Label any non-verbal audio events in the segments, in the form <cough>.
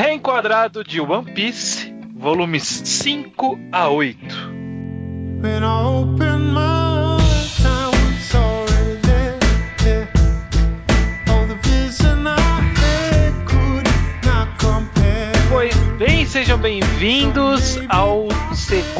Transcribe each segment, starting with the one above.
Reenquadrado de One Piece, volumes 5 a 8. When I open my sejam bem-vindos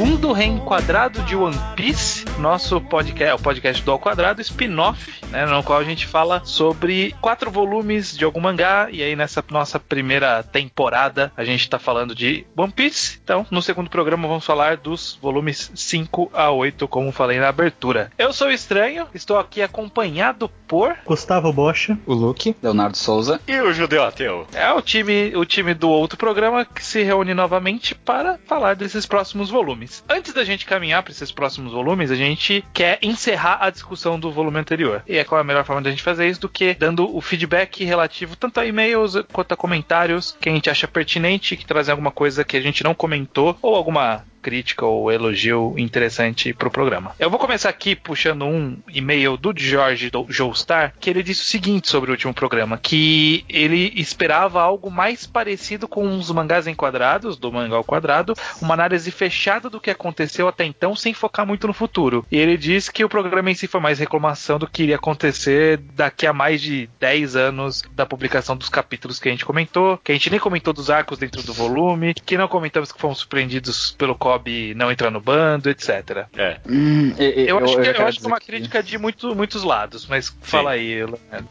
segundo reenquadrado de One Piece, nosso podcast, o podcast do Ao Quadrado, spin-off, né, no qual a gente fala sobre quatro volumes de algum mangá, e aí nessa nossa primeira temporada a gente está falando de One Piece. Então, no segundo programa vamos falar dos volumes 5 a 8, como falei na abertura. Eu sou o Estranho, estou aqui acompanhado por... Gustavo Bocha, o Luke, Leonardo Souza e o Judeu Ateu. É o time, o time do outro programa que se reúne reúne novamente para falar desses próximos volumes. Antes da gente caminhar para esses próximos volumes, a gente quer encerrar a discussão do volume anterior. E é qual é a melhor forma da gente fazer isso do que dando o feedback relativo tanto a e-mails quanto a comentários que a gente acha pertinente, que trazem alguma coisa que a gente não comentou ou alguma crítica ou elogio interessante pro programa. Eu vou começar aqui puxando um e-mail do George Joestar, que ele disse o seguinte sobre o último programa, que ele esperava algo mais parecido com os mangás enquadrados, do mangá ao quadrado, uma análise fechada do que aconteceu até então, sem focar muito no futuro. E ele disse que o programa em si foi mais reclamação do que iria acontecer daqui a mais de 10 anos da publicação dos capítulos que a gente comentou, que a gente nem comentou dos arcos dentro do volume, que não comentamos que fomos surpreendidos pelo Kobe não entrar no bando, etc. É. Hum, eu, eu, acho que, eu, eu acho que é uma que... crítica de muito, muitos lados, mas Sim. fala aí.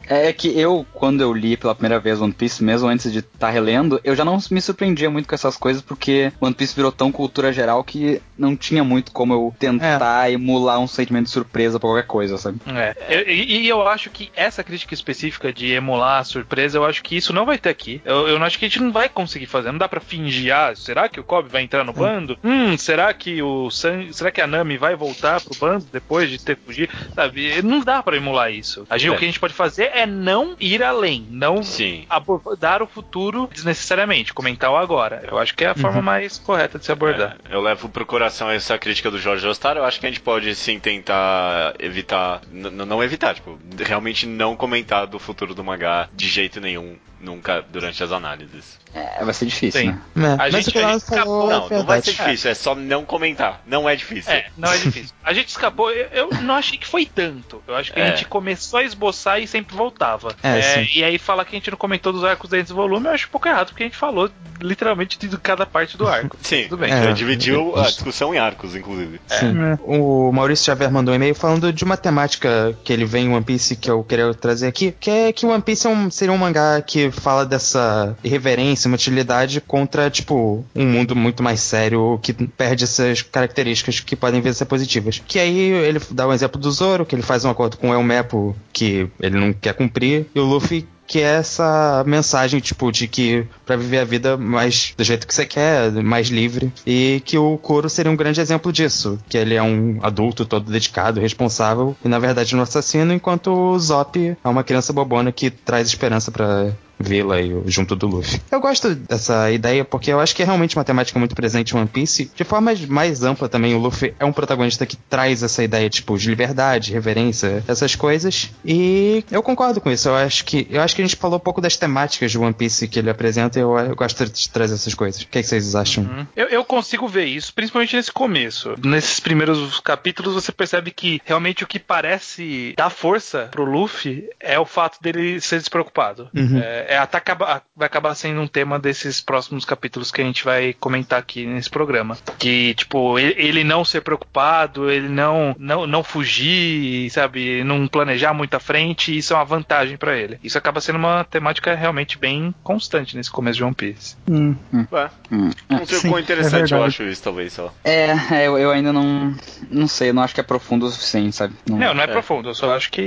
É, é que eu, quando eu li pela primeira vez One Piece, mesmo antes de estar tá relendo, eu já não me surpreendia muito com essas coisas, porque One Piece virou tão cultura geral que não tinha muito como eu tentar é. emular um sentimento de surpresa por qualquer coisa, sabe? É. E, e, eu acho que essa crítica específica de emular a surpresa, eu acho que isso não vai ter aqui. Eu, eu acho que a gente não vai conseguir fazer. Não dá para fingir, ah, será que o Kobe vai entrar no é. bando? Hum, Hum, será que o San... será que a Nami vai voltar pro bando depois de ter fugido? Sabe, não dá para emular isso. A gente, é. O que a gente pode fazer é não ir além, não Sim. abordar o futuro desnecessariamente, comentar o agora. Eu acho que é a forma uhum. mais correta de se abordar. É, eu levo pro coração essa crítica do Jorge Ostar. Eu acho que a gente pode sim tentar evitar, não evitar, tipo, realmente não comentar do futuro do mangá de jeito nenhum nunca durante as análises. É, vai ser difícil, Sim. né? É, a gente, a gente escapou. Não, não vai ser difícil, é. é só não comentar. Não é difícil. É, não é difícil. A gente escapou, eu, eu não achei que foi tanto. Eu acho que é. a gente começou a esboçar e sempre voltava. É, é e aí falar que a gente não comentou dos arcos dentro do volume, eu acho um pouco errado, porque a gente falou literalmente de cada parte do arco. <laughs> Sim, tudo bem. É, dividiu a discussão em arcos, inclusive. Sim. O Maurício Xavier mandou um e-mail falando de uma temática que ele vem em One Piece que eu queria trazer aqui, que é que One Piece um, seria um mangá que fala dessa irreverência, uma utilidade contra, tipo, um mundo muito mais sério que perde essas características que podem vir a ser positivas. Que aí ele dá um exemplo do Zoro, que ele faz um acordo com o Elmepo que ele não quer cumprir, e o Luffy que é essa mensagem, tipo, de que para viver a vida mais do jeito que você quer, mais livre, e que o Kuro seria um grande exemplo disso, que ele é um adulto todo dedicado, responsável, e na verdade um assassino, enquanto o Zop é uma criança bobona que traz esperança para vê-la junto do Luffy. Eu gosto dessa ideia porque eu acho que é realmente uma temática muito presente em One Piece. De forma mais ampla também, o Luffy é um protagonista que traz essa ideia, tipo, de liberdade, reverência, essas coisas. E eu concordo com isso. Eu acho que, eu acho que a gente falou um pouco das temáticas de One Piece que ele apresenta e eu, eu gosto de trazer essas coisas. O que, é que vocês acham? Uhum. Eu, eu consigo ver isso, principalmente nesse começo. Nesses primeiros capítulos, você percebe que realmente o que parece dar força pro Luffy é o fato dele ser despreocupado. Uhum. É, é, até acaba, vai acabar sendo um tema desses próximos capítulos que a gente vai comentar aqui nesse programa. Que, tipo, ele, ele não ser preocupado, ele não, não, não fugir, sabe, não planejar muito à frente, isso é uma vantagem para ele. Isso acaba sendo uma temática realmente bem constante nesse começo de One Piece. Hum. Hum. Ué, hum. Um sim, é interessante, é eu acho isso, talvez, só. É, é eu, eu, ainda não. Não sei, eu não acho que é profundo o suficiente, sabe? Não, não, não é, é, profundo, eu só acho que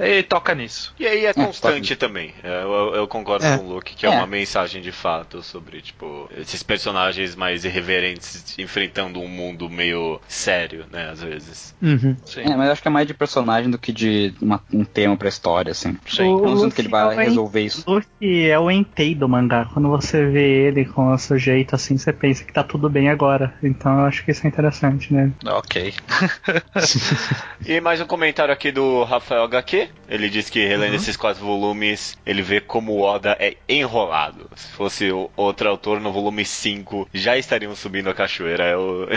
ele toca nisso. E aí é, é constante também. Eu, eu, eu concordo é. com o Luke, que é, é, uma mensagem de fato sobre, tipo, esses personagens mais irreverentes enfrentando um mundo meio sério, né, às vezes. Uhum. É, mas acho que é mais de personagem do que de uma, um tema pra história, assim. Sim. O, não que ele vai é resolver isso. O Luke é o Entei do mangá. Quando você vê ele com o seu jeito assim, você pensa que tá tudo bem agora. Então eu acho que isso é interessante, né? Ok. <laughs> <laughs> e mais um comentário aqui do Rafael HQ. Ele diz que relendo uhum. esses quatro volumes, ele vê como o foda é enrolado. Se fosse outro autor no volume 5, já estariam subindo a cachoeira. Eu,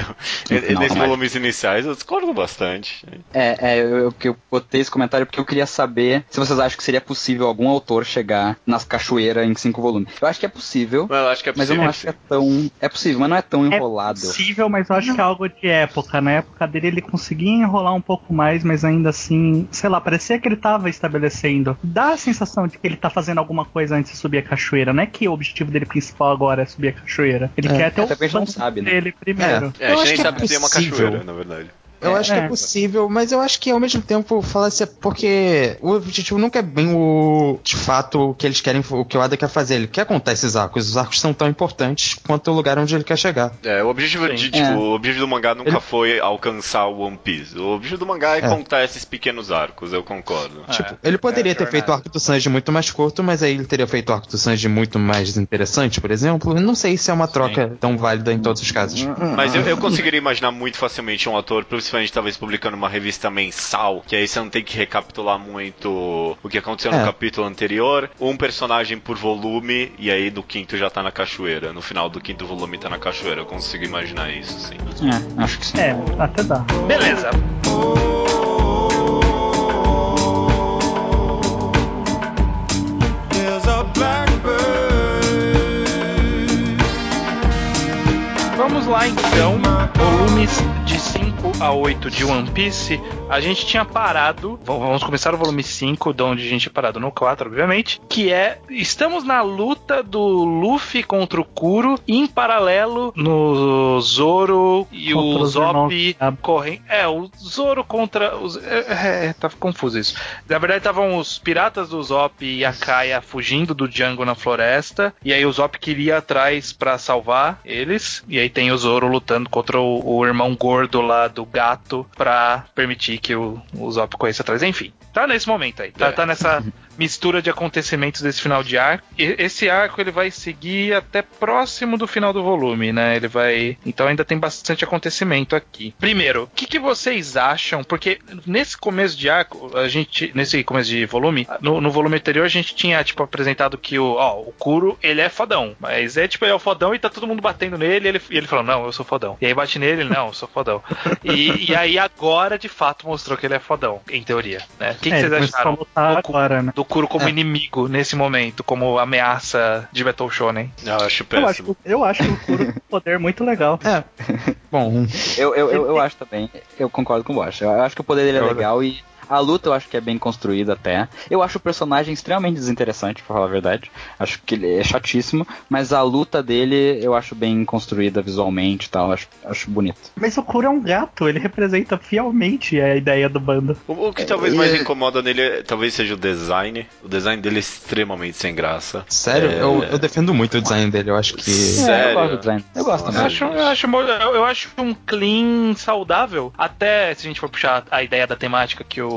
eu, não, nesses volumes iniciais eu discordo bastante. É, é eu, eu, eu botei esse comentário porque eu queria saber se vocês acham que seria possível algum autor chegar nas cachoeiras em cinco volumes. Eu acho que é possível. Eu acho que é possível. Mas eu não acho que é tão. É possível, mas não é tão é enrolado. É possível, mas eu acho não. que é algo de época. Na época dele ele conseguia enrolar um pouco mais, mas ainda assim, sei lá, parecia que ele tava estabelecendo. Dá a sensação de que ele tá fazendo alguma coisa antes de subir a cachoeira. Não é que o objetivo dele principal agora é subir a cachoeira. Ele é. quer ter o não sabe, né? dele primeiro. É, é a gente nem sabe se é uma cachoeira, na verdade. Eu é, acho que é, é possível, mas eu acho que ao mesmo tempo fala assim, porque o objetivo nunca é bem o de fato o que eles querem, o que o Ada quer fazer. Ele quer contar esses arcos. Os arcos são tão importantes quanto o lugar onde ele quer chegar. É, o objetivo, de, tipo, é. o objetivo do mangá nunca ele... foi alcançar o One Piece. O objetivo do mangá é, é. contar esses pequenos arcos, eu concordo. Tipo, ele poderia ter feito o arco do Sanji muito mais curto, mas aí ele teria feito o arco do Sanji muito mais interessante, por exemplo. Não sei se é uma troca Sim. tão válida em todos os casos. Mas eu, eu conseguiria imaginar muito facilmente um ator, principalmente talvez publicando publicando uma revista mensal, que aí você não tem que recapitular muito o que aconteceu é. no capítulo anterior. Um personagem por volume, e aí do quinto já tá na cachoeira. No final do quinto volume tá na cachoeira. Eu consigo imaginar isso, sim. É, acho que sim. É, até dá. Beleza. Vamos lá então, volumes de 5 a 8 de One Piece, a gente tinha parado. Vamos começar o volume 5, de onde a gente tinha parado no 4, obviamente. Que é. Estamos na luta do Luffy contra o Kuro, em paralelo no Zoro e contra o Zop correm. É, o Zoro contra. Os, é, é, tá confuso isso. Na verdade, estavam os piratas do Zop e a Kaia fugindo do Django na floresta. E aí o Zop queria atrás para salvar eles. E aí tem o Zoro lutando contra o, o irmão gordo lá do gato para permitir que o, o Zop corresse atrás. Enfim, tá nesse momento aí. Tá, é. tá nessa <laughs> mistura de acontecimentos desse final de arco. E esse arco ele vai seguir até próximo do final do volume, né? Ele vai. Então ainda tem bastante acontecimento aqui. Primeiro, o que, que vocês acham? Porque nesse começo de arco, a gente. Nesse começo de volume, no, no volume anterior a gente tinha, tipo, apresentado que o, ó, o Kuro, ele é fodão. Mas é tipo, ele é o fodão e tá todo mundo batendo nele e ele, e ele falou, não, eu sou fodão. E aí bate nele, não, eu sou fodão. E, e aí agora, de fato, mostrou que ele é fodão, em teoria. Né? O que, que é, vocês acharam? Do, agora, né? do Kuro como é. inimigo nesse momento, como ameaça de Battle Shonen. Eu acho péssimo. Eu acho, eu acho o Kuro tem um poder muito legal. É. Bom, eu, eu, eu, eu, acho também. Eu concordo com o Bosch. Eu acho que o poder dele é legal e a luta eu acho que é bem construída até. Eu acho o personagem extremamente desinteressante, pra falar a verdade. Acho que ele é chatíssimo, mas a luta dele eu acho bem construída visualmente e tal. Acho, acho bonito. Mas o Kuro é um gato, ele representa fielmente a ideia do bando. O, o que talvez mais é- incomoda nele é, talvez seja o design. O design dele é extremamente sem graça. Sério? É... Eu, eu, defendo muito o design dele, eu acho que. Sério? É, eu gosto do design. Eu gosto também. Eu acho, eu, acho, eu acho um clean saudável. Até se a gente for puxar a ideia da temática que o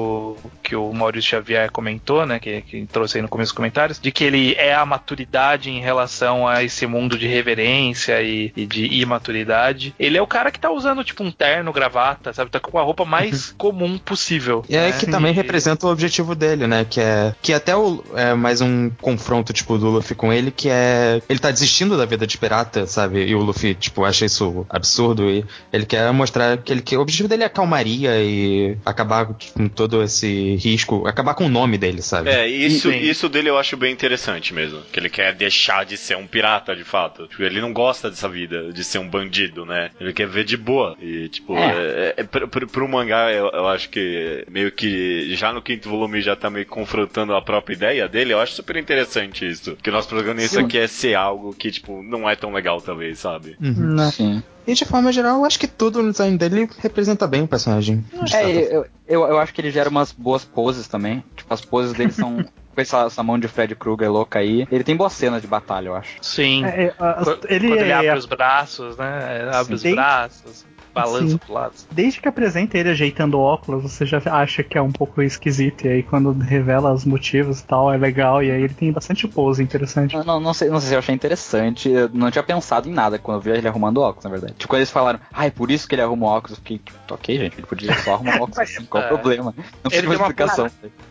que o Maurício Xavier comentou, né, que, que trouxe aí no começo dos comentários, de que ele é a maturidade em relação a esse mundo de reverência e, e de imaturidade. Ele é o cara que tá usando, tipo, um terno, gravata, sabe? Tá com a roupa mais comum possível. E é né? que também representa o objetivo dele, né? Que é que até o, é mais um confronto, tipo, do Luffy com ele, que é. Ele tá desistindo da vida de pirata, sabe? E o Luffy, tipo, acha isso absurdo. E ele quer mostrar que, ele, que o objetivo dele é a calmaria e acabar com todo esse risco, acabar com o nome dele, sabe? É, isso, isso dele eu acho bem interessante mesmo. Que ele quer deixar de ser um pirata, de fato. Tipo, ele não gosta dessa vida, de ser um bandido, né? Ele quer ver de boa. E, tipo, é. É, é, pro, pro mangá, eu, eu, acho que meio que já no quinto volume já tá meio confrontando a própria ideia dele. Eu acho super interessante isso. Que o nosso protagonista Sim. quer ser algo que, tipo, não é tão legal, talvez, sabe? Uhum. Sim. E de forma geral, eu acho que tudo no design dele representa bem o personagem. É, eu, eu, eu, acho que ele gera umas boas poses também. Tipo, as poses dele são. <laughs> com essa, essa, mão de Fred Krueger louca aí. Ele tem boas cenas de batalha, eu acho. Sim. É, é, ele, Quando ele é, abre os braços, né? Abre Sim. os braços balança pro lado. Desde que apresenta ele ajeitando óculos, você já acha que é um pouco esquisito. E aí quando revela os motivos e tal, é legal. E aí ele tem bastante pose interessante. Não, não, não, sei, não sei se eu achei interessante. Eu não tinha pensado em nada quando eu vi ele arrumando óculos, na verdade. Tipo, quando eles falaram, ah, é por isso que ele arruma óculos, eu fiquei, tipo, ok, gente, ele podia só arrumar óculos <laughs> assim, qual o é. problema? Não precisa de uma explicação.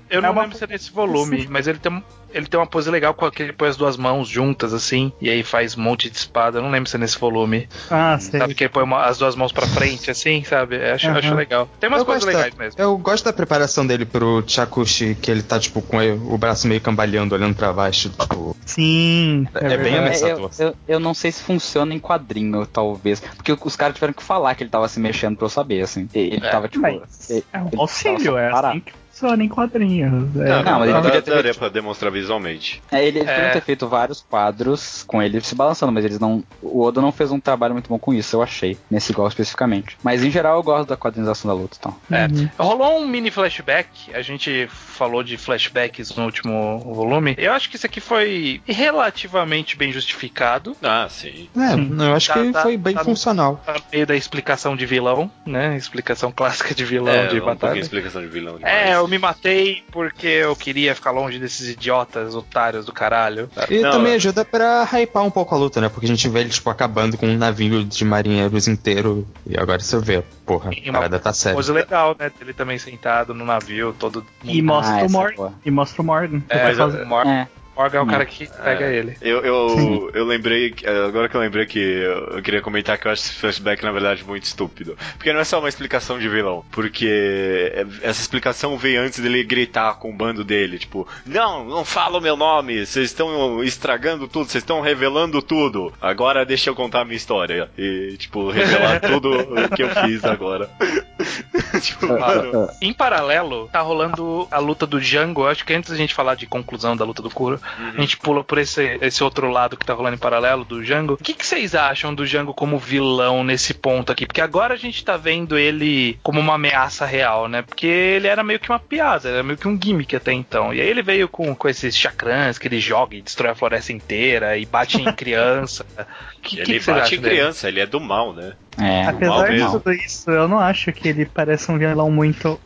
Eu É não uma lembro se é nesse volume, mas ele tem, ele tem uma pose legal com aquele põe as duas mãos juntas, assim, e aí faz um monte de espada. Eu não lembro se é nesse volume. Ah, sei. Sabe que ele põe uma- as duas mãos pra frente, assim, sabe? Eu Acho, Aham. acho legal. Tem umas Eu coisas gosto, legais mesmo. eu gosto da preparação dele pro Chakushi, que ele tá, tipo, com o braço meio cambaleando, olhando pra baixo. Tipo, Sim. É bem verdade. ameaçador. eu, eu, eu não sei se funciona em quadrinho, talvez. Porque os caras tiveram que falar que ele tava se mexendo pra eu saber, assim. Ele É, tava, tipo. Mas ele- é um ele auxílio, é assim que funciona em quadrinhos. É, Não, não, mas ele podia ter daria feito- pra demonstrar visualmente. É, ele, eles É. podiam ter feito vários quadros com ele se balançando, mas eles não. O Oda não fez um trabalho muito bom com isso, eu achei. Nesse igual especificamente. Mas em geral eu gosto da quadrinização da luta, então. É. Uhum. Rolou um mini flashback, a gente falou de flashbacks no último volume. Eu acho que isso aqui foi relativamente bem justificado. Ah, sim. é, Sim. eu acho Tá- que tá- foi bem tá no- funcional. Tá meio da explicação de vilão, né? Explicação clássica de vilão É, de um batalha. explicação de vilão demais. É, eu me matei porque eu queria ficar longe desses idiotas, otários do caralho. E Não, também é- ajuda pra hypar um pouco a luta, né? Porque a gente vê ele, tipo, acabando com um navio de marinheiros inteiro. E agora você vê, porra, E a parada tá séria. Coisa legal, né? Ele também sentado no navio, todo. E mostra Ah, o essa Morgan. E mostra o Morgan. É, o Mor- É. Morgan é o cara que pega É. ele. Eu, eu, eu lembrei, agora que eu lembrei que eu, eu queria comentar que eu acho esse flashback, na verdade, muito estúpido. Porque não é só uma explicação de vilão. Porque essa explicação veio antes dele gritar com o bando dele, tipo, não, não fala o meu nome, vocês estão estragando tudo, vocês estão revelando tudo. Agora deixa eu contar a minha história. E, tipo, revelar tudo <laughs> o que eu fiz agora. <laughs> tipo, mano. Em paralelo, tá rolando a luta do Django. Acho que antes da gente falar de conclusão da luta do Kuro, a gente pula por esse, esse outro lado que tá rolando em paralelo do Django. O que, que vocês acham do Django como vilão nesse ponto aqui? Porque agora a gente tá vendo ele como uma ameaça real, né? Porque ele era meio que uma piada, era meio que um gimmick até então. E aí ele veio com, com esses chakrans que ele joga e destrói a floresta inteira e bate em <laughs> criança. Que, que, ele que vocês bate em dele? criança, ele é do mal, né? É. Apesar de tudo isso, eu não acho que ele parece um vilão muito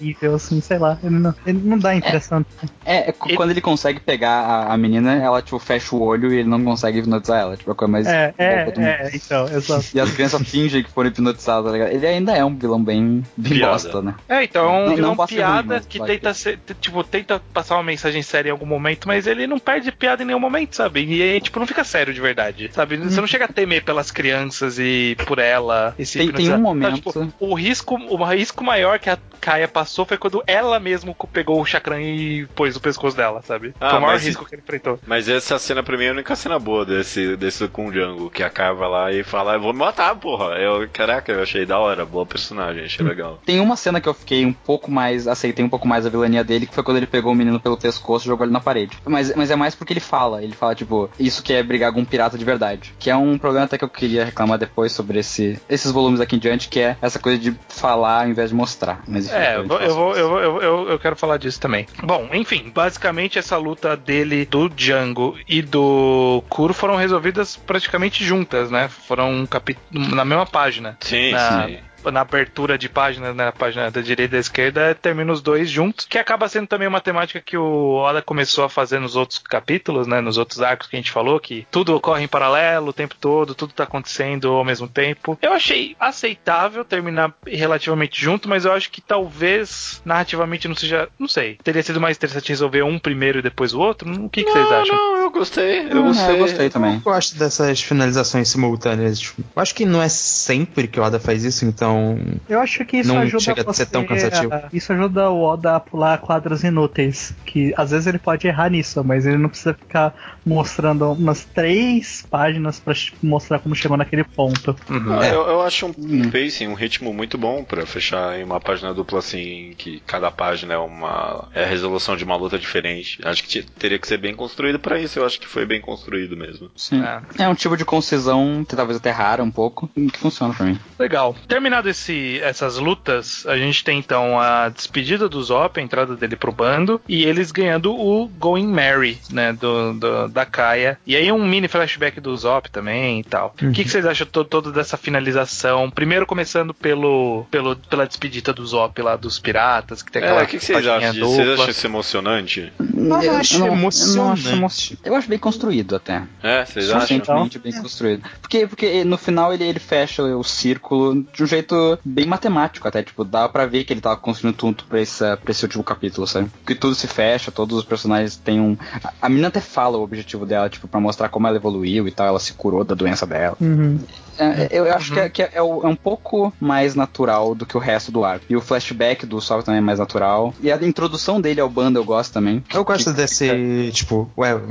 terrível, assim, sei lá. Ele não, ele não dá a impressão. É, é cu- quando ele consegue pegar a, a menina, ela, tipo, fecha o olho e ele não consegue hipnotizar ela. Tipo, a coisa mais É, é, boba do mundo. é, então, exato. <laughs> E as crianças fingem que foram hipnotizadas, tá ligado? Ele ainda é um vilão bem, bem Piada. bosta, né? É, então é um Não- vilão não passa piada ruim, que tenta ser, tipo, tenta passar uma mensagem séria em algum momento, mas ele não perde piada em nenhum momento, sabe? E aí, tipo, não fica sério de verdade, sabe? Você não chega a temer pelas crianças e por ela. E se Tem- tem um momento- Então, tipo, o risco, o risco maior que a Kaia passou foi quando ela mesmo pegou o chakran e pôs no pescoço dela, sabe? Ah, foi o maior risco que ele enfrentou. Mas essa cena pra mim é a única cena boa desse, desse com o Django, que a Kai vai lá e fala, eu vou me matar, porra. Eu, caraca, eu achei da hora, boa personagem, achei legal. Tem uma cena que eu fiquei um pouco mais. aceitei um pouco mais a vilania dele, que foi quando ele pegou o menino pelo pescoço e jogou ele na parede. Mas, mas é mais porque ele fala. Ele fala, tipo, isso que é brigar com um pirata de verdade. Que é um problema até que eu queria reclamar depois sobre esse, esses volumes aqui em diante, que é essa coisa de falar ao invés de mostrar. Mas enfim, É, gente vou, eu, vou, eu, vou- eu, eu, eu quero falar disso também. Bom, enfim, basicamente essa luta dele, do Django e do Kuro foram resolvidas praticamente juntas, né? Foram um capi- na mesma página. Sim, Na- sim. Na abertura de página, na página da direita e da esquerda, termina os dois juntos, que acaba sendo também uma temática que o Oda começou a fazer nos outros capítulos, né? Nos outros arcos que a gente falou, que tudo ocorre em paralelo o tempo todo, tudo tá acontecendo ao mesmo tempo. Eu achei aceitável terminar relativamente junto, mas eu acho que talvez narrativamente não seja. Não sei. Teria sido mais interessante resolver um primeiro e depois o outro? O que, que vocês não, acham? não, eu gostei, eu É, gostei. eu gostei também. Eu gosto dessas finalizações simultâneas. Tipo, eu acho que não é sempre que o Oda faz isso, então. Eu acho que isso Não ajuda chega a você ser tão cansativo. Isso ajuda o Oda a pular quadros inúteis. Que às vezes ele pode errar nisso, mas ele não precisa ficar mostrando umas três páginas pra tipo, mostrar como chegou naquele ponto. Uhum. É, Eu, eu acho um, um pacing, um ritmo muito bom pra fechar em uma página dupla assim, que cada página é uma é a resolução de uma luta diferente. Acho que te- teria que ser bem construído pra isso. Eu acho que foi bem construído mesmo. Sim. É. É um tipo de concisão que talvez até rara um pouco, que funciona pra mim. Legal. Terminado esse, essas lutas, a gente tem então a despedida do Zop, a entrada dele pro bando, e eles ganhando o Going Merry, né, do, do- da Kaia. E aí um mini flashback do Zop também e tal. O que, que vocês acham to toda dessa finalização? Primeiro começando pelo, pelo, pela despedida do Zop lá dos piratas, que tem aquela É, o que, que vocês acham disso? Vocês acham isso emocionante? eu, eu acho não, emocionante. Eu, não acho emo- eu acho bem construído até. É, vocês acham? Suficientemente bem construído. Porque, porque no final ele, ele fecha o círculo de um jeito bem matemático até. Tipo, dá pra ver que ele tava construindo tudo pra esse, pra esse último capítulo, sabe? Porque tudo se fecha, todos os personagens têm um. A, a menina até fala o objetivo dela, tipo, pra mostrar como ela evoluiu e tal, ela se curou da doença dela. Uhum. É, eu acho que, é, que é, o- é um pouco mais natural do que o resto do arco. E o flashback do Sol também é mais natural. E a introdução dele ao bando eu gosto também. Eu gosto Que- desse, tipo, ué, o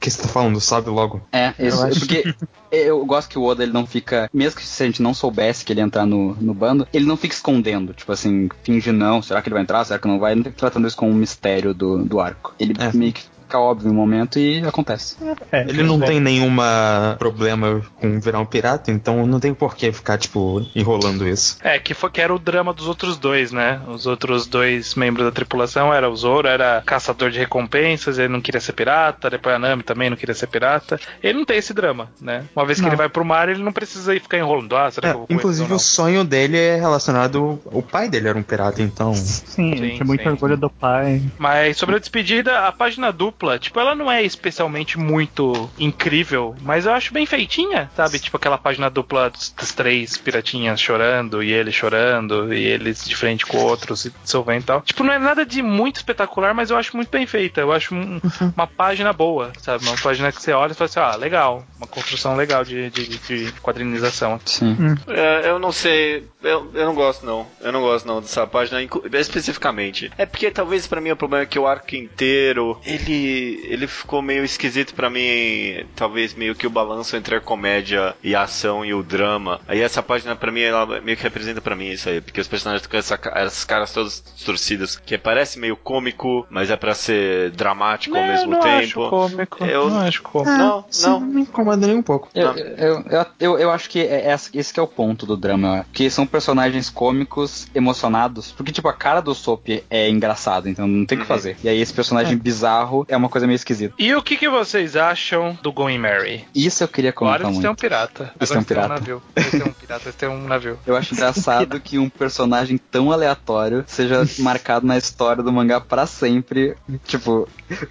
que você tá falando, sabe logo? É, isso, acho. porque <laughs> eu gosto que o Oda ele não fica, mesmo que se a gente não soubesse que ele ia entrar no, no bando, ele não fica escondendo, tipo assim, finge não, será que ele vai entrar, será que não vai, ele não fica tratando isso como um mistério do, do arco. Ele É. meio que fica óbvio no momento e acontece. É, Ele não tem nenhuma problema com virar um pirata, então não tem por que ficar, tipo, enrolando isso. É, que, foi, que era o drama dos outros dois, né? Os outros dois membros da tripulação era o Zoro, era caçador de recompensas, ele não queria ser pirata, depois a Nami também não queria ser pirata. Ele não tem esse drama, né? Uma vez que Não. ele vai pro mar, ele não precisa ir ficar enrolando. Ah, será É, que eu vou inclusive, o sonho dele é relacionado. O pai dele era um pirata, então. Sim, Sim, tinha muito sim. orgulho do pai. Mas sobre a despedida, a página dupla, tipo, ela não é especialmente muito incrível, mas eu acho bem feitinha, sabe? Tipo aquela página dupla dos, dos três piratinhas chorando, e ele chorando, e eles de frente com outros, se dissolvendo e tal. Tipo, não é nada de muito espetacular, mas eu acho muito bem feita. Eu acho um- uma página boa, sabe? Uma página que você olha e fala assim, ah, legal. Uma construção legal de, de, de quadrinização. Sim. É, eu não sei, eu, eu não gosto não. Eu não gosto não dessa página especificamente. É porque talvez pra mim o problema é que o arco inteiro, ele ele ficou meio esquisito pra mim, talvez meio que o balanço entre a comédia e a ação e o drama. Aí essa página pra mim ela meio que representa pra mim isso aí, porque os personagens com essa, essas caras todas torcidas, que parece meio cômico, mas é pra ser dramático ao Não, mesmo não tempo. acho cômico. Eu- Não acho cômico. Não, isso não. me incomoda nem um pouco. Eu, eu, eu, eu, eu acho que é, é- esse que é o ponto do drama, que são personagens cômicos, emocionados, porque tipo, a cara do Soap é engraçada, então não tem o que Uhum. fazer. E aí esse personagem bizarro é uma coisa meio esquisita. E o que, que vocês acham do Going Mary? Isso eu queria comentar Agora eles têm um muito. pirata. Eles Agora têm um eles têm um pirata. navio. Eles têm um pirata, eles têm um navio. Eu acho engraçado <laughs> que um personagem tão aleatório seja marcado na história do mangá pra sempre. Tipo,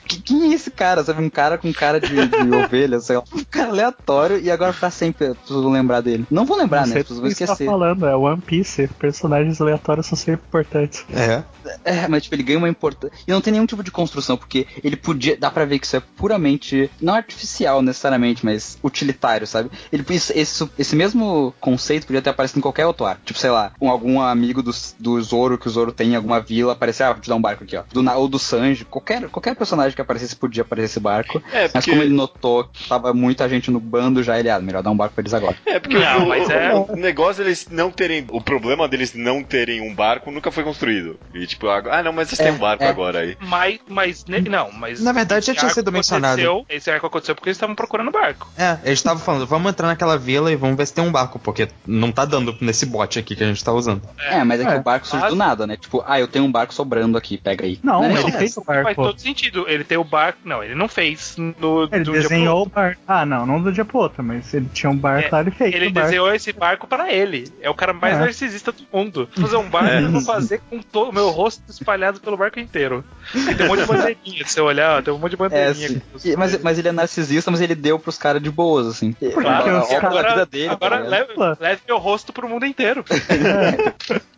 que- quem é esse cara? Sabe, um cara com cara de, de <laughs> ovelha, sei lá. Um cara aleatório e agora pra sempre as pessoas vão lembrar dele. Não vão lembrar, Não né? As pessoas vão que você tá esquecer. falando, é One Piece. Personagens aleatórios são sempre importantes. É. É, mas tipo, ele ganha uma importância. E não tem nenhum tipo de construção, porque ele podia. Dá pra ver que isso é puramente. Não artificial necessariamente, mas utilitário, sabe? Ele, isso- esse, esse mesmo conceito podia ter aparecido em qualquer outro arco. Tipo, sei lá, um, algum amigo do, do Zoro que o Zoro tem em alguma vila aparecer, ah, vou te dar um barco aqui, ó. Do, Na- ou do Sanji, qualquer, qualquer personagem que aparecesse podia aparecer esse barco. É, Mas porque- como ele notou que tava muita gente no bando já, ele, ah, melhor dar um barco pra eles agora. É, porque Não, o, mas o- é- o negócio deles não terem. O problema deles não terem um barco nunca foi construído. E tipo, ah não, mas vocês têm É, um barco é. agora aí. Mas, mas não, mas. Na verdade, já tinha sido mencionado. Esse arco aconteceu porque eles estavam procurando barco. É, eles estavam falando, vamos entrar naquela vila e vamos ver se tem um barco, porque não tá dando nesse bote aqui que a gente tá usando. É, mas é, que É. o barco surge Mas- do nada, né? Tipo, ah, eu tenho um barco sobrando aqui, pega aí. Não, é nem ele fez o Faz barco. todo sentido. Ele tem o barco. Não, ele não fez no, Ele do dia pro desenhou o barco. Ah, não, não do dia pro outro, mas ele tinha um barco É, lá, ele fez Ele o barco. desenhou esse barco pra ele. É o cara mais É. narcisista do mundo. Vou fazer um barco que eu vou fazer com todo o meu rosto espalhado pelo barco inteiro. E tem um monte de bandeirinha. Se você olhar, tem um monte de É, bandeirinha. sim. aqui. E- mas, mas ele é narcisista, mas ele deu pros caras de boas, assim. Porque a, a os caras- da vida dele. agora leve, leve meu rosto pro mundo inteiro. <laughs>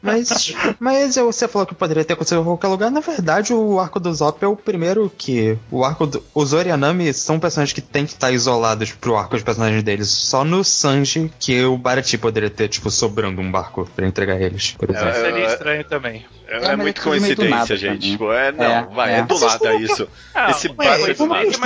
Mas, mas eu- você falou que poderia ter acontecido em qualquer lugar. Na verdade, o arco do Zop é o primeiro que. O arco do. O Zoro e a Nami são personagens que tem que estar isolados pro arco de personagens deles. Só no Sanji que o Barati poderia ter, tipo, sobrando um barco pra entregar eles, por exemplo. É, Seria é- estranho também. É, É, é muito é coincidência, nada gente. Tipo, é, não, É, vai, é, é. do nada isso. Ah, Esse barco É, é do nada. eles,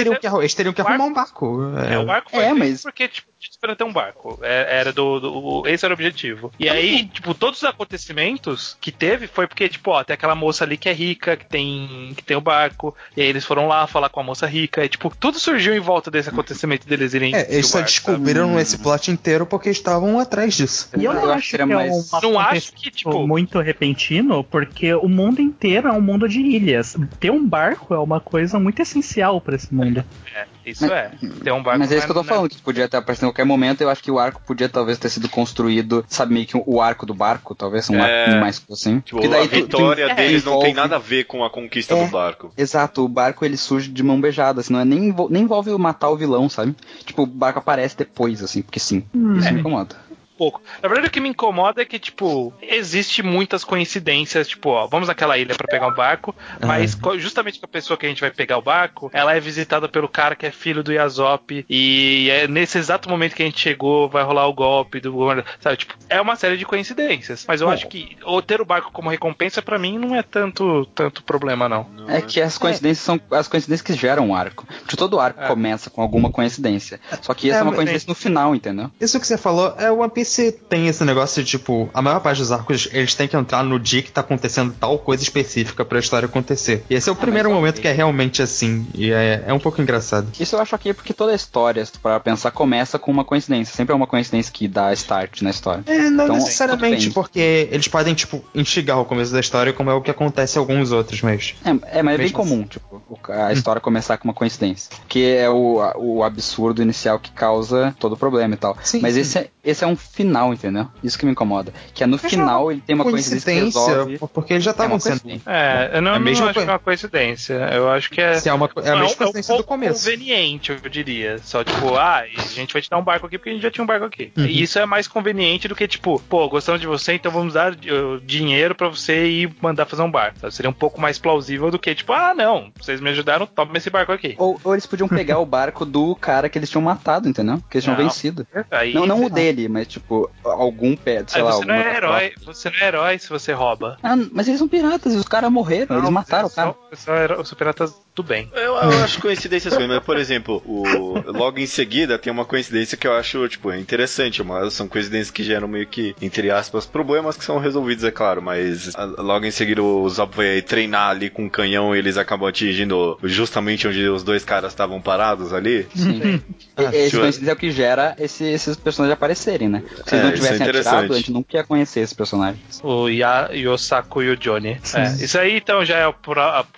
teriam que, que arrumar um barco. É, É. o barco foi É, mas- porque, tipo, pra ter um barco. É- Era do, do- Esse era o objetivo. E aí, tipo, todos os acontecimentos que teve foi porque, tipo, ó, tem aquela moça ali que é rica, que tem, que tem o barco. E aí eles foram lá falar com a moça rica. E, tipo, tudo surgiu em volta desse acontecimento deles irem. É, eles só barco, descobriram esse plot inteiro porque estavam atrás disso. E eu não Eu acho acho que é mais- um Não acho acontecimento que, tipo- muito repentino, porque porque o mundo inteiro é um mundo de ilhas. Ter um barco é uma coisa muito essencial para esse mundo. É, isso mas, é. Ter um barco mas é isso que eu tô falando, que podia ter aparecido em qualquer momento. Eu acho que o arco podia talvez ter sido construído, sabe, meio que o arco do barco, talvez, um é, arco mais assim. Tipo, daí a vitória tu, deles não tem nada a ver com a conquista é, do barco. Exato, o barco ele surge de mão beijada, assim, não é nem, nem envolve matar o vilão, sabe? Tipo, o barco aparece depois, assim, porque sim. Hum. Isso me incomoda pouco. Na verdade, o que me incomoda é que, tipo, existe muitas coincidências, tipo, ó, vamos naquela ilha para pegar um barco, mas justamente com a pessoa que a gente vai pegar o barco, ela é visitada pelo cara que é filho do Yasop, e é nesse exato momento que a gente chegou, vai rolar o golpe do sabe, tipo, é uma série de coincidências, mas eu acho que ou ter o barco como recompensa para mim não é tanto tanto problema não. É que as coincidências são as coincidências que geram o arco. Porque todo arco é. começa com alguma coincidência. Só que essa é, é uma coincidência no final, entendeu? Isso que você falou é One Piece se tem esse negócio de, tipo, a maior parte dos arcos, eles têm que entrar no dia que tá acontecendo tal coisa específica pra história acontecer. E esse é o ah, primeiro momento que é realmente assim. E é, é um pouco engraçado. Isso eu acho aqui porque toda a história, para pensar, começa com uma coincidência. Sempre é uma coincidência que dá start na história. É, não então, necessariamente, porque eles podem, tipo, instigar o começo da história, como é o que acontece em alguns outros, mas. É, é mas é bem comum, assim. tipo, a história começar com uma coincidência. Que é o, o absurdo inicial que causa todo o problema e tal. Sim, mas sim. Esse, é, esse é um final, entendeu? Isso que me incomoda. Que é no final ele tem uma coincidência que resolve. Porque eles já estavam é sendo. É, eu não, é não acho que é uma coincidência. Eu acho que é. Se é, uma, é a mesma é coincidência é um do começo. conveniente, eu diria. Só tipo, ah, a gente vai te dar um barco aqui porque a gente já tinha um barco aqui. Uhum. E isso é mais conveniente do que, tipo, pô, gostamos de você, então vamos dar uh, dinheiro para você ir mandar fazer um barco. Sabe? Seria um pouco mais plausível do que, tipo, ah, não, vocês me ajudaram, toma esse barco aqui. Ou, ou eles podiam pegar <laughs> o barco do cara que eles tinham matado, entendeu? Que eles tinham não. vencido. Aí, não, não o dele, mas, tipo, algum pé, sei lá, você não é herói, você não é herói se você rouba. Ah, mas eles são piratas e os caras morreram, não, eles mataram o cara. São, são piratas do bem. Eu, eu <laughs> acho coincidências ruins, mas por exemplo, o, logo em seguida tem uma coincidência que eu acho, tipo, interessante. Uma, são coincidências que geram meio que, entre aspas, problemas que são resolvidos, é claro, mas a, logo em seguida o Zop vai treinar ali com um canhão e eles acabam atingindo justamente onde os dois caras estavam parados ali. Sim. ah, esse coincidência é o que gera esse, esses personagens aparecerem, né? Se eles é, não tivessem atirado, a gente nunca ia conhecer esses personagens. O Ya, Yosaku e o Johnny. É, isso aí então já é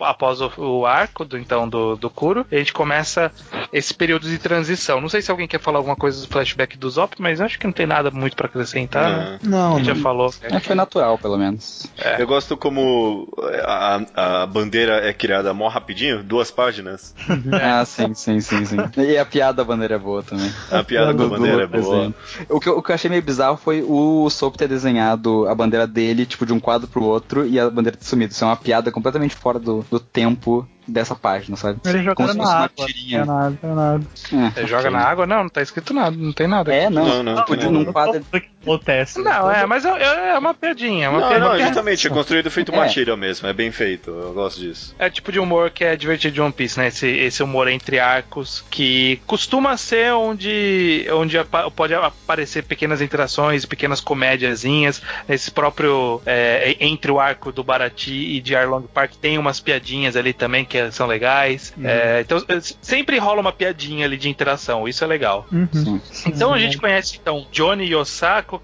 após o, o arco do, então do, do Kuro. A gente começa esse período de transição. Não sei se alguém quer falar alguma coisa do flashback do Zop, mas acho que não tem nada muito para acrescentar. Né? Não, a gente não. já falou. É, foi natural, pelo menos. É. Eu gosto como a, a bandeira é criada mó rapidinho, duas páginas. <laughs> ah, sim, sim, sim, sim. E a piada da bandeira é boa também. A piada da bandeira é boa. O que, eu, o que eu achei meio bizarro foi o Soap ter desenhado a bandeira dele, tipo, de um quadro pro outro e a bandeira ter sumido. Isso é uma piada completamente fora do, do tempo dessa página, sabe? Ele joga na água. Tirinha. Não nada, não nada. É, joga na água? Não, não tá escrito nada, não tem nada. É, não. Não, não. não, não, num quadro... Acontece. Não, é, mas é, é, uma piadinha. É uma não, piadinha. não, justamente, <laughs> é construído feito uma é. tira mesmo, é bem feito, eu gosto disso. É tipo de humor que é divertido de One Piece, né? Esse, esse humor entre arcos, que costuma ser onde, onde pode aparecer pequenas interações, pequenas comédiazinhas. Nesse próprio, é, entre o arco do Barati e de Arlong Park, tem umas piadinhas ali também que são legais. Uhum. É, então, sempre rola uma piadinha ali de interação, isso é legal. Uhum. Então a gente conhece, então, Johnny e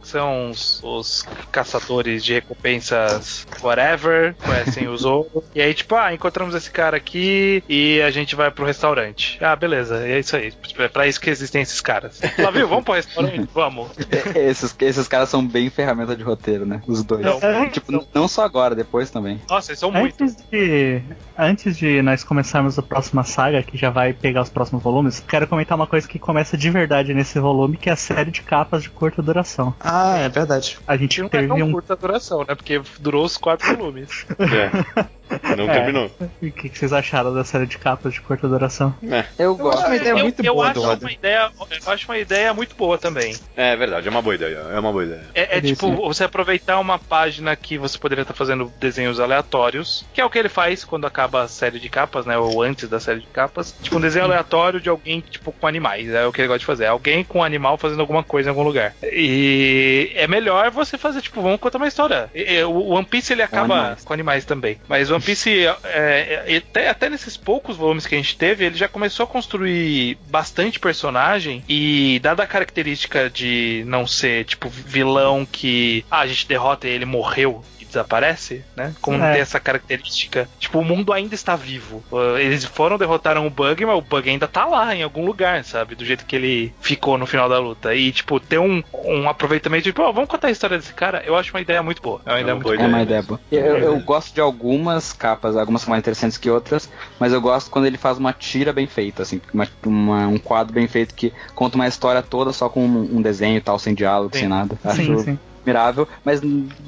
Que são os, os caçadores de recompensas whatever, conhecem o Zoro. E aí, tipo, ah, encontramos esse cara aqui e a gente vai pro restaurante. Ah, beleza, é isso aí. É pra isso que existem esses caras. Lá viu, vamos pro restaurante? Vamos. <laughs> esses, esses caras são bem ferramenta de roteiro, né? Os dois. Não, tipo, não. não só agora, depois também. Nossa, eles são antes muito. De, antes de nós começarmos a próxima saga, que já vai pegar os próximos volumes, quero comentar uma coisa que começa de verdade nesse volume, que é a série de capas de curta duração. Ah, é verdade. A gente não teve é tão um... curta duração, né? Porque durou os quatro volumes. <laughs> É. <laughs> Não é. terminou. E o que, que, vocês acharam da série de capas de curta duração? É. Eu gosto. Eu acho uma ideia eu, muito eu boa acho uma ideia, Eu acho uma ideia muito boa também. É verdade, é uma boa ideia. É uma boa ideia. É, é tipo, você aproveitar uma página que você poderia estar fazendo desenhos aleatórios, que é o que ele faz quando acaba a série de capas, né? Ou antes da série de capas. Tipo, um desenho aleatório de alguém, tipo, com animais. É o que ele gosta de fazer. Alguém com um animal fazendo alguma coisa em algum lugar. E é melhor você fazer, tipo, vamos contar uma história. O One Piece ele acaba com animais, com animais também. Mas One Piece, é, é, até, até nesses poucos volumes que a gente teve, ele já começou a construir bastante personagem e dada a característica de não ser tipo vilão que ah, a gente derrota e ele morreu desaparece, né? Como não É. tem essa característica. Tipo, o mundo ainda está vivo. Uh, Eles foram, derrotaram o bug, mas o bug ainda tá lá em algum lugar, sabe? Do jeito que ele ficou no final da luta. E, tipo, ter um, um aproveitamento, tipo, ó, vamos contar a história desse cara, eu acho uma ideia muito boa. É uma ideia uma muito boa É uma ideia boa. Eu, eu gosto de algumas capas, algumas são mais interessantes que outras, mas eu gosto quando ele faz uma tira bem feita, assim, uma- uma- um quadro bem feito que conta uma história toda só com um, um desenho e tal, sem diálogo, Sim. sem nada. Acho Sim, sim. Admirável, mas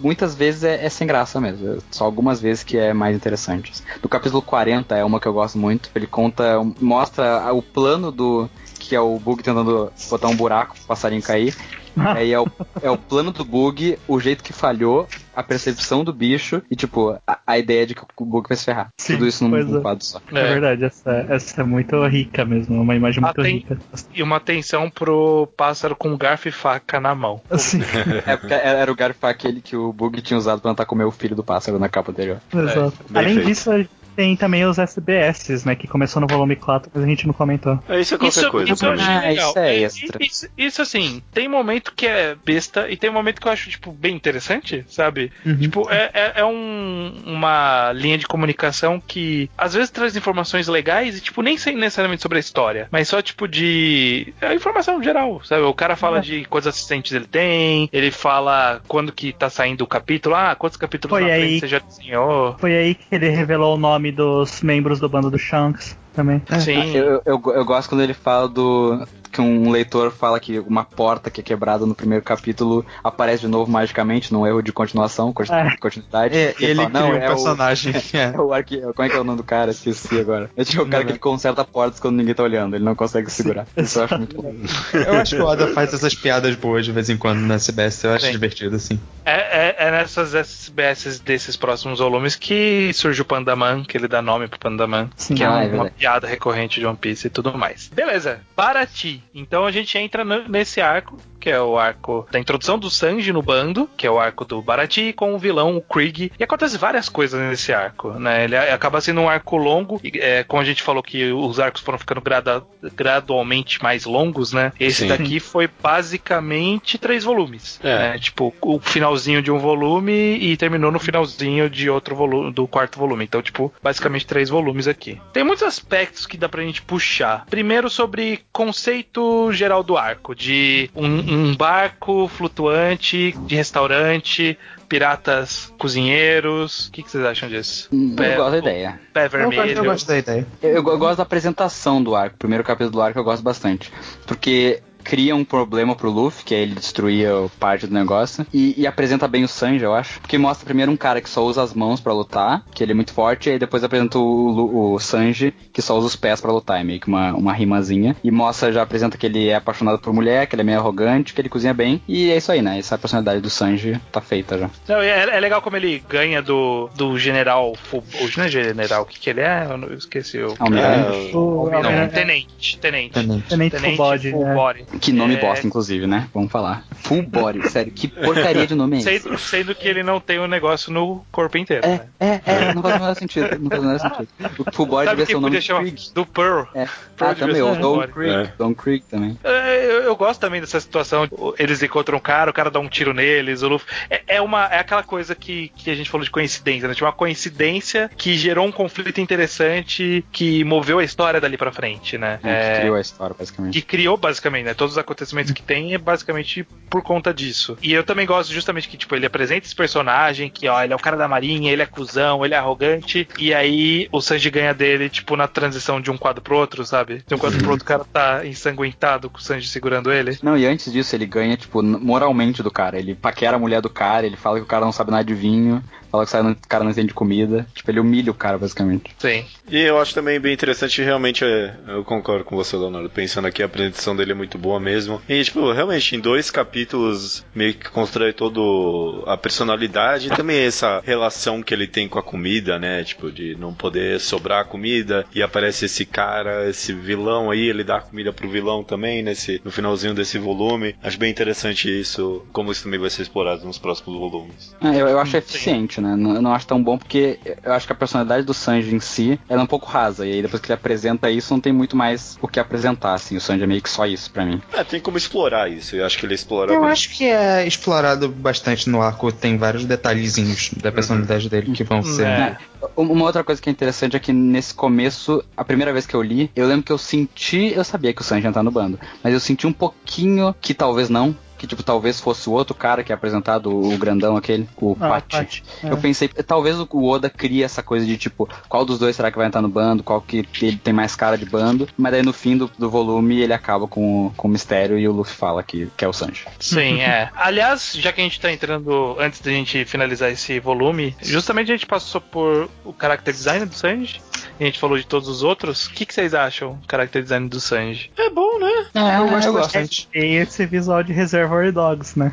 muitas vezes é, é sem graça mesmo. Só algumas vezes que é mais interessante. No capítulo 40 é uma que eu gosto muito. Ele conta, mostra o plano do. Que é o bug tentando botar um buraco pro passarinho cair. Aí é o, é o plano do bug, o jeito que falhou, a percepção do bicho e, tipo, a, a ideia de que o bug vai se ferrar. Sim, Tudo isso num, é. quadro só. É, verdade, essa, essa é muito rica mesmo, uma imagem muito Ah, tem- rica. E uma atenção pro pássaro com garfo e faca na mão. Assim, <laughs> É porque era o garfo aquele que o bug tinha usado pra tentar comer o filho do pássaro na capa anterior. exato. bem Além feito. disso, a gente tem também os SBS, né? Que começou no volume 4, mas a gente não comentou. É isso é qualquer Isso, coisa. isso eu mim. Ah, legal. isso é extra. Isso, isso, assim, tem momento que é besta e tem momento que eu acho, tipo, bem interessante, sabe? Uhum. Tipo, é, é, é um- uma linha de comunicação que às vezes traz informações legais e, tipo, nem sei necessariamente sobre a história, mas só, tipo, de. É informação geral, sabe? O cara fala É. de quantos assistentes ele tem, ele fala quando que tá saindo o capítulo, ah, quantos capítulos Foi na aí. frente você já desenhou. Foi aí que ele revelou o nome dos membros do bando do Shanks também. Sim. Eu, eu, eu gosto quando ele fala do. Que um leitor fala que uma porta que é quebrada no primeiro capítulo aparece de novo magicamente, num erro de continuação, continu- É. continuidade. É, ele fala, "Não, um é o- personagem que <laughs> é. É o arque... Como é que é o nome do cara? Esqueci agora. É tipo o cara que ele conserta portas quando ninguém tá olhando, ele não consegue segurar. Isso eu acho muito bom. Eu acho que o Oda faz essas piadas boas de vez em quando na CBS, eu acho Sim. divertido, assim. É, é- é nessas SBS desses próximos volumes que surge o Pandaman, que ele dá nome pro Pandaman, Sim. que é, Ah, é uma piada recorrente de One Piece e tudo mais. Beleza, Barati. Então a gente entra nesse arco, que é o arco da introdução do Sanji no bando, que é o arco do Barati, com o vilão, o Krieg. E acontece várias coisas nesse arco, né? Ele acaba sendo um arco longo, e, é, como a gente falou que os arcos foram ficando grada- gradualmente mais longos, né? Esse Sim. daqui foi basicamente três volumes. É. né? Tipo, o finalzinho de um volume e terminou no finalzinho de outro volume, do quarto volume. Então, tipo, basicamente três volumes aqui. Tem muitos aspectos que dá pra gente puxar. Primeiro sobre conceito geral do arco, de um, um barco flutuante, de restaurante, piratas cozinheiros. O que, que vocês acham disso? Eu Pé- gosto da ideia. Pé Eu, gosto- vermelho. eu gosto da ideia. Eu, eu gosto da apresentação do arco. O primeiro capítulo do arco eu gosto bastante. Porque cria um problema pro Luffy, que é ele destruir o parte do negócio, e, e apresenta bem o Sanji, eu acho. Porque mostra primeiro um cara que só usa as mãos pra lutar, que ele é muito forte, e aí depois apresenta o, Lu- o Sanji, que só usa os pés pra lutar, é meio que uma, uma rimazinha. E mostra, já apresenta que ele é apaixonado por mulher, que ele é meio arrogante, que ele cozinha bem, e é isso aí, né? Essa personalidade do Sanji tá feita já. Não, é, é legal como ele ganha do, do general. Fu- Não é general, o que, que ele é? Eu não- eu esqueci. O, Almirante. O, não, é, tenente. Tenente. Tenente. Tenente Full Body, Full né? Body. Que nome É, bosta, inclusive, né? Vamos falar. Full body, <laughs> sério, que porcaria de nome é esse? Sendo, sendo que ele não tem o negócio no corpo inteiro. É, né? é, é, não faz o menor sentido. Não faz o menor sentido. O Full Body Sabe devia ser o nome? Krieg. Do Pearl. É. Pearl Ah, também, o Don. É. Don Krieg também. É, eu, eu gosto também dessa situação. Eles encontram um cara, o cara dá um tiro neles, o Luffy. É, é uma, é aquela coisa que, que a gente falou de coincidência, né? Tinha uma coincidência que gerou um conflito interessante que moveu a história dali pra frente, né? É, É, que criou a história, basicamente. que criou basicamente, né? Todos os acontecimentos que tem é basicamente por conta disso. E eu também gosto justamente que, tipo, ele apresenta esse personagem que, ó, ele é o cara da marinha, ele é cuzão, ele é arrogante, e aí o Sanji ganha dele, tipo, na transição de um quadro pro outro, sabe? De um quadro pro outro, o cara tá ensanguentado com o Sanji segurando ele. Não, e antes disso, ele ganha, tipo, moralmente do cara. Ele paquera a mulher do cara, ele fala que o cara não sabe nada de vinho, fala que o cara não- o cara não entende de comida. Tipo, ele humilha o cara, basicamente. Sim. E eu acho também bem interessante, realmente, é, eu concordo com você, Leonardo. Pensando aqui, a apresentação dele é muito boa mesmo. E, tipo, realmente, em dois capítulos, meio que constrói todo a personalidade e também essa relação que ele tem com a comida, né? Tipo, de não poder sobrar comida. E aparece esse cara, esse vilão aí, ele dá comida pro vilão também, nesse, no finalzinho desse volume. Acho bem interessante isso, como isso também vai ser explorado nos próximos volumes. Ah, eu, eu acho eficiente, né? Não, eu não acho tão bom porque eu acho que a personalidade do Sanji em si ela é um pouco rasa. E aí depois que ele apresenta isso, não tem muito mais o que apresentar, assim. O Sanji é meio que só isso pra mim. É, tem como explorar isso. Eu acho que ele explora Eu bem. acho que é explorado bastante no arco, tem vários detalhezinhos da personalidade dele que vão ser. É. Uma outra coisa que é interessante é que nesse começo, a primeira vez que eu li, eu lembro que eu senti, eu sabia que o Sanji ia entrar no bando, mas eu senti um pouquinho que talvez não, que tipo, talvez fosse o outro cara que é apresentado, o grandão aquele, o Ah, Patch. Patch, é. Eu pensei, talvez o Oda crie essa coisa de tipo, qual dos dois será que vai entrar no bando, qual que ele tem mais cara de bando, mas daí no fim do, do volume ele acaba com, com o mistério e o Luffy fala que, que é o Sanji. Sim, é. Aliás, já que a gente tá entrando, antes da gente finalizar esse volume, justamente a gente passou por o character design do Sanji, e a gente falou de todos os outros. O que, que vocês acham do character design do Sanji? É bom, né? É, eu gosto bastante. Tem esse visual de Reservoir Dogs, né?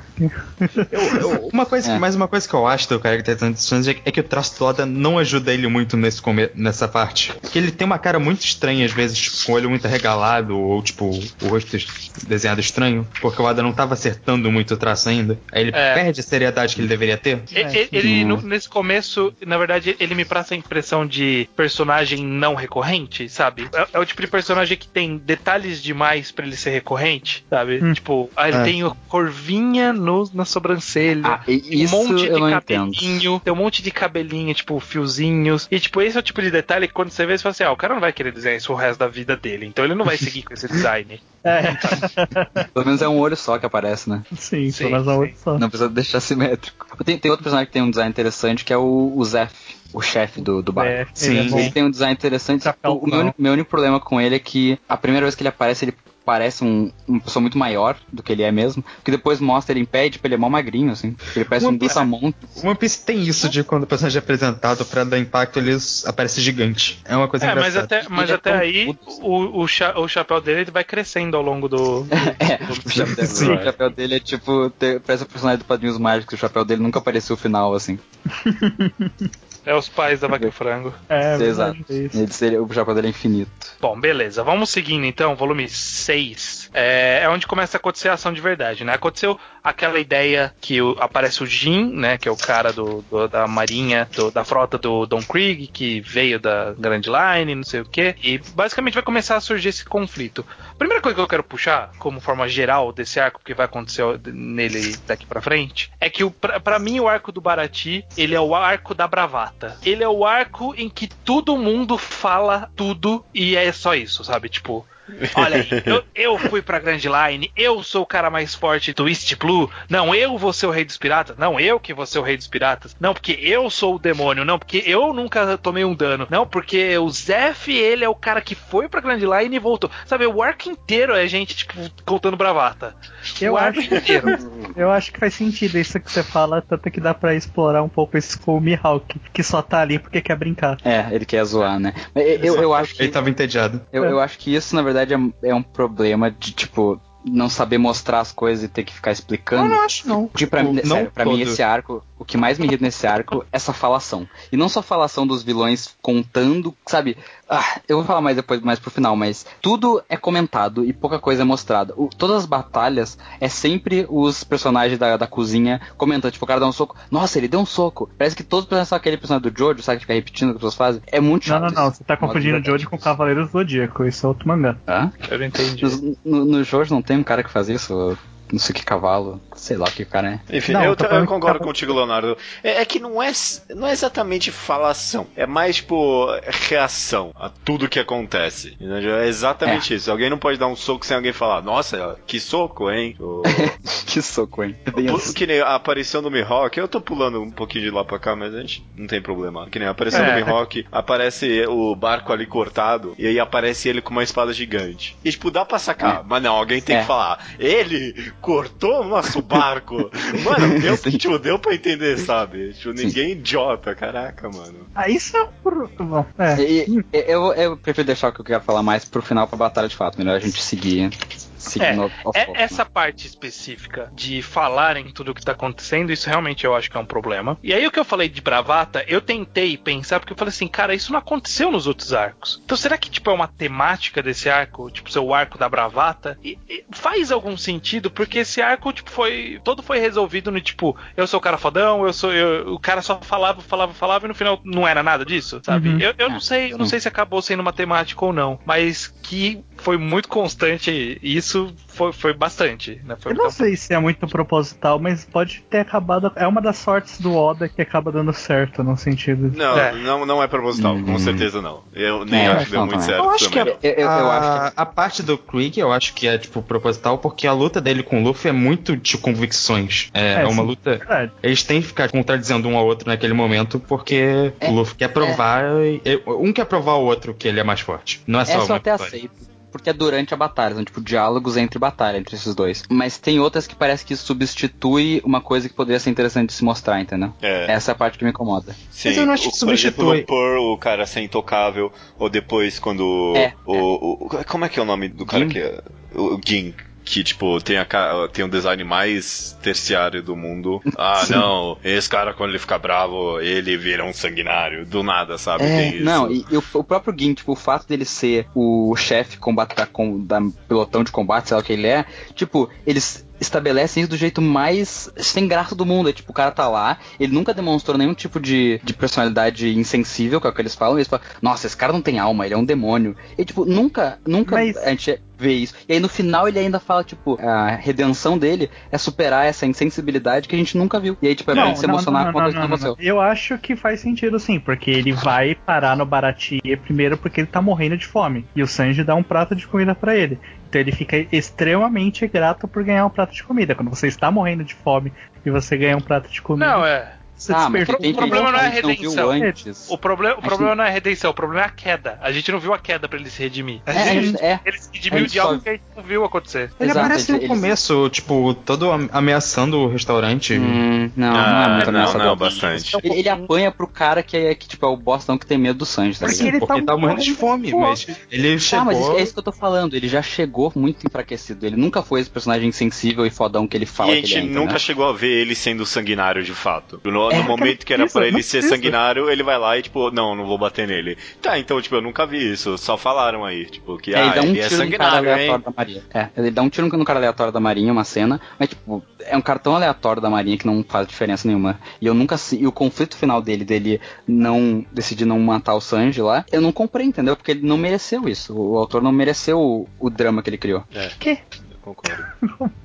Eu- eu- uma coisa, É. mais uma coisa que eu acho do character Sanji é, é que o traço do Oda não ajuda ele muito nesse come- nessa parte. Porque ele tem uma cara muito estranha, às vezes, tipo, com o olho muito arregalado, ou tipo, o rosto es- desenhado estranho, porque o Oda não tava acertando muito o traço ainda. Aí ele É. perde a seriedade que ele deveria ter. E- e- Ele, no- nesse começo, na verdade, ele me passa a impressão de personagem não recorrente, sabe? É, é o tipo de personagem que tem detalhes demais pra ele ser recorrente, sabe? Hum. Tipo, ah, ele É. tem o corvinha no, na sobrancelha. Ah, e isso um monte eu de não entendo. cabelinho, tem um monte de cabelinho, tipo, fiozinhos. E, tipo, esse é o tipo de detalhe que quando você vê, você fala assim: ah, o cara não vai querer desenhar isso o resto da vida dele. Então ele não vai seguir com esse design. <laughs> É, Pelo menos é um olho só que aparece, né? sim, Sim, só mais uma sim. outra só. Não precisa deixar simétrico. Tem, tem outro personagem que tem um design interessante que é o, o Zef, o chefe do, do barco. É, Sim, ele é. Ele tem um design interessante. Chapéu O, meu, único- meu único problema com ele é que a primeira vez que ele aparece, ele parece um, uma pessoa muito maior do que ele é mesmo. Que depois mostra ele em pé e tipo, ele é mó magrinho, assim. Ele parece One um Piece- brutamonte. O One Piece tem isso de quando o personagem é apresentado pra dar impacto, ele aparece gigante. É uma coisa É, mas engraçada. até, mas é até tão aí o, o, cha- o chapéu dele ele vai crescendo ao longo do. do- <laughs> É, do- o chapéu, dele, Sim. o chapéu dele é tipo, parece o personagem do Padrinhos Mágicos, o chapéu dele nunca apareceu o final, assim. <laughs> É os pais da vaca e frango. É, exato. é. Ele, seria- o chapéu dele é infinito. Bom, beleza. Vamos seguindo então, volume 6. É, é onde começa a acontecer a ação de verdade, né? Aconteceu aquela ideia que o- aparece o Jin, né? Que é o cara do, do- da marinha, do- da frota do Don Krieg, que veio da Grand Line, não sei o quê. E basicamente vai começar a surgir esse conflito. Primeira coisa que eu quero puxar, como forma geral desse arco, que vai acontecer nele daqui pra frente, é que pra mim o arco do Barati, ele é o arco da bravata. Ele é o arco em que todo mundo fala tudo e é só isso, sabe? Tipo, Olha aí, eu, eu fui pra Grand Line, eu sou o cara mais forte do East Blue. Não, eu vou ser o rei dos piratas. Não, eu que vou ser o rei dos piratas. Não, porque eu sou o demônio. Não, porque eu nunca tomei um dano. Não, porque o Zef, ele é o cara que foi pra Grand Line e voltou. Sabe, o arco inteiro é gente, tipo, contando bravata. Eu o arco acho, inteiro. <laughs> eu acho que faz sentido isso que você fala, tanto que dá pra explorar um pouco esse com o Mihawk, que só tá ali porque quer brincar. É, ele quer zoar, né? Mas Eu, eu acho que. Ele tava entediado. Eu, eu acho que isso, na verdade, é, é um problema de, tipo, não saber mostrar as coisas e ter que ficar explicando. Eu não acho, não. Porque pra, mim, Tipo, sério, pra mim, esse arco, o que mais me irrita nesse arco é essa falação. E não só falação dos vilões contando, sabe? Ah, eu vou falar mais depois, mais pro final, mas tudo é comentado e pouca coisa é mostrada. O- todas as batalhas é sempre os personagens da, da cozinha comentando. Tipo, o cara dá um soco. Nossa, ele deu um soco. Parece que todos os personagens são aquele personagem do Jojo, sabe? Que fica repetindo o que as pessoas fazem. É muito Não, chato. não, não, isso. você tá confundindo o Jojo com o Cavaleiro do Zodíaco, isso é outro mangá. Hã? Eu não entendi. No, no, no Jojo não tem um cara que faz isso? Não sei que cavalo. Sei lá o que o cara é. Enfim, Não, eu, eu que concordo contigo, Leonardo. É, é que não é, não é exatamente falação. É mais, tipo, reação a tudo que acontece. Entendeu? É exatamente isso. Alguém não pode dar um soco sem alguém falar, nossa, que soco, hein? <laughs> O- que soco, hein? Assim. Que nem a aparição do Mihawk, eu tô pulando um pouquinho de lá pra cá, mas a gente não tem problema. Que nem a aparição É. do Mihawk, aparece o barco ali cortado, e aí aparece ele com uma espada gigante. E tipo, dá pra sacar, É. mas não, alguém tem É. que falar, ele cortou o nosso barco. <laughs> mano, deu, tipo, deu pra entender, sabe? Tipo, ninguém é idiota, caraca, mano. Ah, isso é por... Bom, é. E- eu, eu prefiro deixar o que eu quero falar mais pro final pra batalha de fato. Melhor a gente seguir é, é, essa parte específica de falarem tudo o que tá acontecendo, isso realmente eu acho que é um problema. E aí o que eu falei de bravata, eu tentei pensar, porque eu falei assim, cara, isso não aconteceu nos outros arcos. Então será que, tipo, é uma temática desse arco, tipo, seu arco da bravata? E, e faz algum sentido, porque esse arco, tipo, foi. Todo foi resolvido no tipo, eu sou o cara fodão, eu sou. Eu, o cara só falava, falava, falava, e no final não era nada disso, sabe? Uhum. Eu, eu não É, sei, eu não sei se acabou sendo uma temática ou não, mas que foi muito constante, isso foi, foi bastante, né? Foi Eu não sei se é muito proposital, mas pode ter acabado. É uma das sortes do Oda que acaba dando certo, no sentido. Não, É. não, não é proposital, com Hum. certeza não. Eu nem É, acho que deu não, muito também. certo Eu acho que também. é- Eu, eu, eu a, acho que a parte do Krieg, eu acho que é, tipo, proposital, porque a luta dele com o Luffy é muito de convicções. É, É, é uma sim. luta. Verdade. Eles têm que ficar contradizendo um ao outro naquele momento, porque É, o Luffy quer provar. e- Um quer provar ao outro que ele é mais forte. Não é só Essa eu uma até vitória. aceito. Porque é durante a batalha, são tipo diálogos entre batalha, entre esses dois. Mas tem outras que parece que substitui uma coisa que poderia ser interessante de se mostrar, entendeu? É. Essa é a parte que me incomoda. Sim, Mas eu não acho o- que Por exemplo, substitui. no Pearl, o cara ser intocável, ou depois quando É, o, o- Como é que é o nome do cara que é? O Gin. Que, tipo, tem, a, tem um design mais terciário do mundo. Ah, <laughs> Sim. não, esse cara, quando ele fica bravo, ele vira um sanguinário. Do nada, sabe? É, não, e, e o, o próprio Gin, tipo, o fato dele ser o chefe combate da, com- da pelotão de combate, sei lá o que ele é, tipo, eles estabelecem isso do jeito mais sem graça do mundo. É tipo, o cara tá lá, ele nunca demonstrou nenhum tipo de, de personalidade insensível, que é o que eles falam, eles falam, nossa, esse cara não tem alma, ele é um demônio. E tipo, nunca, nunca Mas- a gente vê isso. E aí no final ele ainda fala, tipo, a redenção dele é superar essa insensibilidade que a gente nunca viu. E aí, tipo, é pra ele se emocionar com uma coisa que não aconteceu. Eu acho que faz sentido sim, porque ele vai parar no Baratie primeiro porque ele tá morrendo de fome. E o Sanji dá um prato de comida pra ele. Então ele fica extremamente grato por ganhar um prato de comida. Quando você está morrendo de fome e você ganha um prato de comida, Não, é. Você Ah, mas tem o problema não é a gente não redenção. O, problema, o Acho problema não é a redenção, o problema é a queda. A gente não viu a queda pra ele se redimir. É, a gente, gente- é. ele se a redimiu gente de algo só- que a gente não viu acontecer. Ele Exato, aparece no eles- começo, tipo, todo am- ameaçando o restaurante. Hum, não, não é Ah, muito não, ameaçador. não, bastante. Ele, ele apanha pro cara que é, que, tipo, é o bostão que tem medo do Sanji, tá Mas ligado? ele porque tá ele tá morrendo de fome, Pô. mas ele Ah, chegou. mas isso- é isso que eu tô falando. Ele já chegou muito enfraquecido. Ele nunca foi esse personagem insensível e fodão que ele fala E a que ele gente é. nunca chegou a ver ele sendo sanguinário de fato. No, É, no momento que era pra ele ser precisa. sanguinário, ele vai lá e, tipo, não, não vou bater nele. Tá, então, tipo, eu nunca vi isso. Só falaram aí, tipo, que É, ah, ele dá um ele é tiro no cara sanguinário, aleatório hein? da Marinha. É, ele dá um tiro no cara aleatório da Marinha, uma cena, mas tipo, é um cara tão aleatório da Marinha que não faz diferença nenhuma. E eu nunca. E o conflito final dele, dele não decidir não matar o Sanji lá, eu não comprei, entendeu? Porque ele não mereceu isso. O, autor não mereceu o, o drama que ele criou. É, Que? concordo. <laughs>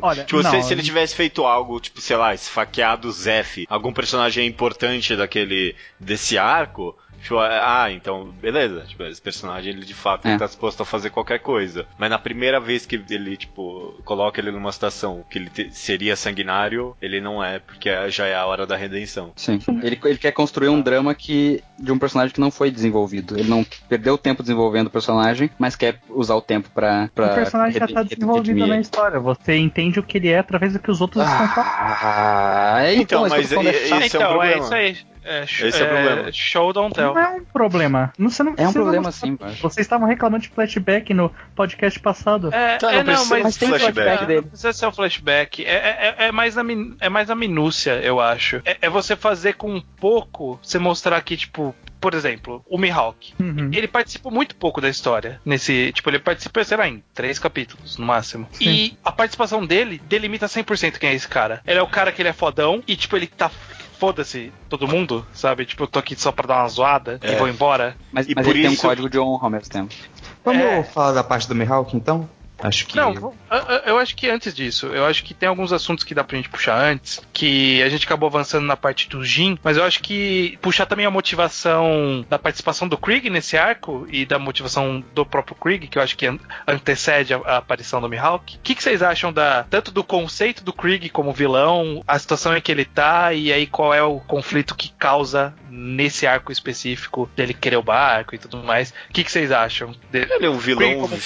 Olha, Tipo, se, não, se ele tivesse feito algo, tipo, sei lá, esfaqueado o Zef, algum personagem importante daquele desse arco, tipo, ah, então, beleza. Tipo, esse personagem, ele de fato É. ele tá disposto a fazer qualquer coisa. Mas na primeira vez que ele, tipo, coloca ele numa situação que ele te- seria sanguinário, ele não é, porque já é a hora da redenção. Sim. Ele, ele quer construir um drama que de um personagem que não foi desenvolvido. Ele não perdeu tempo desenvolvendo o personagem, mas quer usar o tempo pra. pra o personagem já tá desenvolvido na história. Você entende o que ele é através do que os outros estão falando. Ah, então, Então, isso mas e- é é um então, é, isso aí. É, Esse é o problema. Show don't tell. Não é um problema. Não, você não É um precisa problema mostrar. sim. Vocês estavam reclamando de flashback no podcast passado. É, Tá, é, não mas, Mas tem flashback. flashback é, dele. Não precisa ser um flashback. É, é, é- é mais na, min- é mais na minúcia, eu acho. É, é você fazer com um pouco, você mostrar que, tipo, por exemplo, o Mihawk. Uhum. Ele participa muito pouco da história. Nesse. Tipo, ele participa, sei lá, em três capítulos, no máximo. Sim. E a participação dele delimita 100% quem é esse cara. Ele é o cara que ele é fodão e, tipo, ele tá. Foda-se todo mundo, sabe? Tipo, eu tô aqui só pra dar uma zoada e É. vou embora. Mas, E mas por ele tem um isso- código de honra ao mesmo tempo. Vamos É. falar da parte do Mihawk, então? Acho que. Não, eu- acho que antes disso, eu acho que tem alguns assuntos que dá pra gente puxar antes, que a gente acabou avançando na parte do Jin, mas eu acho que puxar também a motivação da participação do Krieg nesse arco e da motivação do próprio Krieg, que eu acho que an- antecede a, a aparição do Mihawk. O que, que vocês acham da tanto do conceito do Krieg como vilão, a situação em que ele tá e aí qual é o conflito que causa nesse arco específico dele querer o barco e tudo mais? O que, que vocês acham? dele? Ele é um vilão como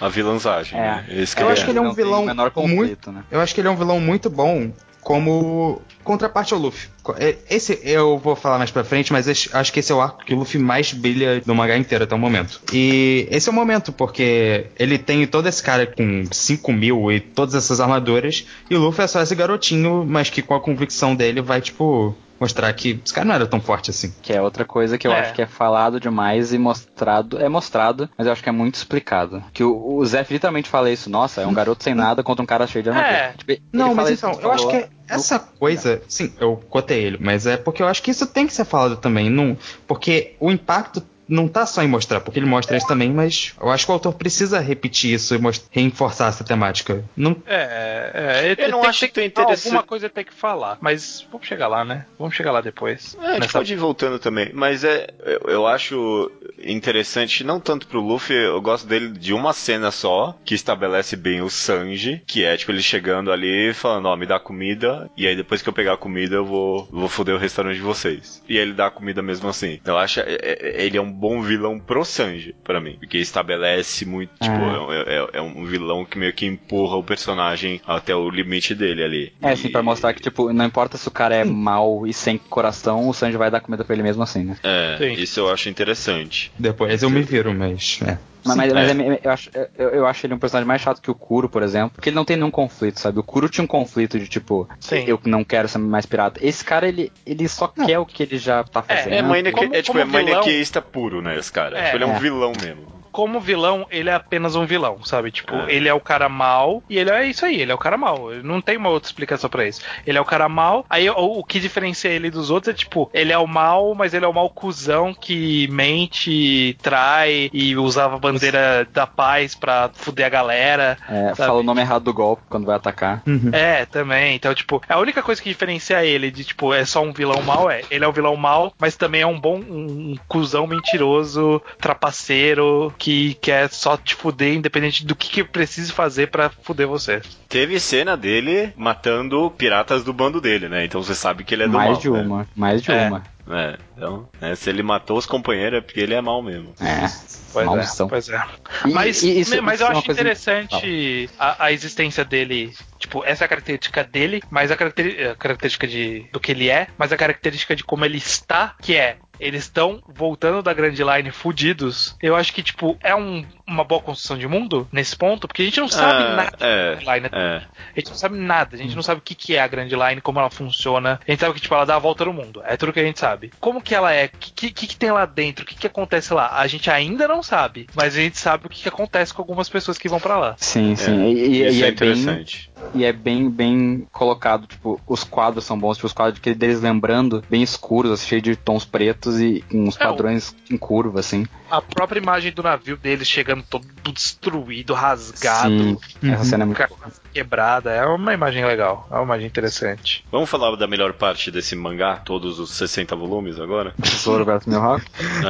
a vilanzagem. É. né? Esse que Eu ele acho é. que ele é um vilão o menor conflito, né? Eu acho que ele é um vilão muito bom como contraparte ao Luffy. É, esse eu vou falar mais pra frente, mas acho que esse é o arco que o Luffy mais brilha no mangá inteiro até o momento. E esse é o momento, porque ele tem todo esse cara com 5 mil e todas essas armaduras, e o Luffy é só esse garotinho, mas que com a convicção dele vai, tipo, mostrar que esse cara não era tão forte assim. Que é outra coisa que eu É. acho que é falado demais e mostrado. É mostrado, mas eu acho que é muito explicado. Que o, o Zef literalmente fala isso. Nossa, é um garoto sem nada contra um cara cheio de armadura. É. Tipo, Não, mas isso então, eu acho que essa coisa. Sim, eu cotei ele, mas é porque eu acho que isso tem que ser falado também. Não, porque o impacto não tá só em mostrar, porque ele mostra isso também, mas eu acho que o autor precisa repetir isso e reforçar essa temática. Não, É, é, ele Eu não tem acho tem tão interessante. Alguma coisa tem que falar, mas vamos chegar lá, né? Vamos chegar lá depois. É, a gente Nessa- pode ir voltando também, mas é, eu, eu acho interessante, não tanto pro Luffy, eu gosto dele de uma cena só, que estabelece bem o Sanji, que é tipo ele chegando ali falando, ó, me dá comida, e aí depois que eu pegar a comida eu vou, vou foder o restaurante de vocês. E aí ele dá a comida mesmo assim. Então eu acho, é- é- ele é um bom vilão pro Sanji, pra mim, porque estabelece muito, tipo, é, é- é um vilão que meio que empurra o personagem até o limite dele ali. É, assim, E- pra mostrar que, tipo, não importa se o cara é mau e sem coração, o Sanji vai dar comida pra ele mesmo assim, né? É, Sim. isso eu acho interessante. depois eu me viro, mas. É. Mas, mas- é. mas é- eu, acho, eu, eu acho ele um personagem mais chato que o Kuro, por exemplo, porque ele não tem nenhum conflito, sabe? O Kuro tinha um conflito de tipo, Sim. eu não quero ser mais pirata. Esse cara, ele, ele só quer o que ele já tá É, fazendo. É, Como- é tipo, como é vilão- maniaquista puro, né, esse cara. É. Tipo, ele é um É. vilão mesmo. Como vilão, ele é apenas um vilão, sabe? Tipo, É. ele é o cara mal e ele é isso aí, ele é o cara mal. Não tem uma outra explicação pra isso. Ele é o cara mal, aí o, o que diferencia ele dos outros é tipo, ele é o mal, mas ele é o mal cuzão que mente, trai e usava a bandeira da paz pra fuder a galera. É, sabe? fala o nome errado do golpe quando vai atacar. É, também. Então, tipo, a única coisa que diferencia ele de, tipo, é só um vilão mal é. Ele é um vilão mal, mas também é um bom, um, um cuzão mentiroso, trapaceiro, que quer só te fuder, independente do que, que precise fazer pra fuder você. Teve cena dele matando piratas do bando dele, né? Então você sabe que ele é do mais mal. de né? uma, mais de É. uma. É, então, né, se ele matou os companheiros é porque ele é mal mesmo. É, Pois maldição. é, pois é. E- Mas, e isso- mas isso eu é acho interessante a, a existência dele. Tipo, essa é a característica dele, mas a, a característica de, do que ele é, mas a característica de como ele está, que é. Eles estão voltando da Grand Line fudidos. Eu acho que, tipo, é um- uma boa construção de mundo nesse ponto, porque a gente não sabe Ah, nada da é, Grand Line. é. A gente não sabe nada, a gente não sabe o que, que é a Grand Line, como ela funciona. A gente sabe que, tipo, ela dá a volta no mundo. É tudo que a gente sabe. Como que ela é? O que, que, que tem lá dentro? O que, que acontece lá? A gente ainda não sabe, mas a gente sabe o que, que acontece com algumas pessoas que vão pra lá. Sim, sim. É, E, e- Isso e é, é, bem, interessante. e é bem, bem colocado. Tipo, os quadros são bons. Tipo, os quadros deles lembrando, bem escuros, assim, cheio de tons pretos e com uns É, o- padrões em curva, assim. A própria imagem do navio deles chegando todo destruído, rasgado, Sim, essa cena é muito boa. quebrada. É uma imagem legal, é uma imagem interessante. Vamos falar da melhor parte desse mangá, todos os 60 volumes agora? Versus. Aham.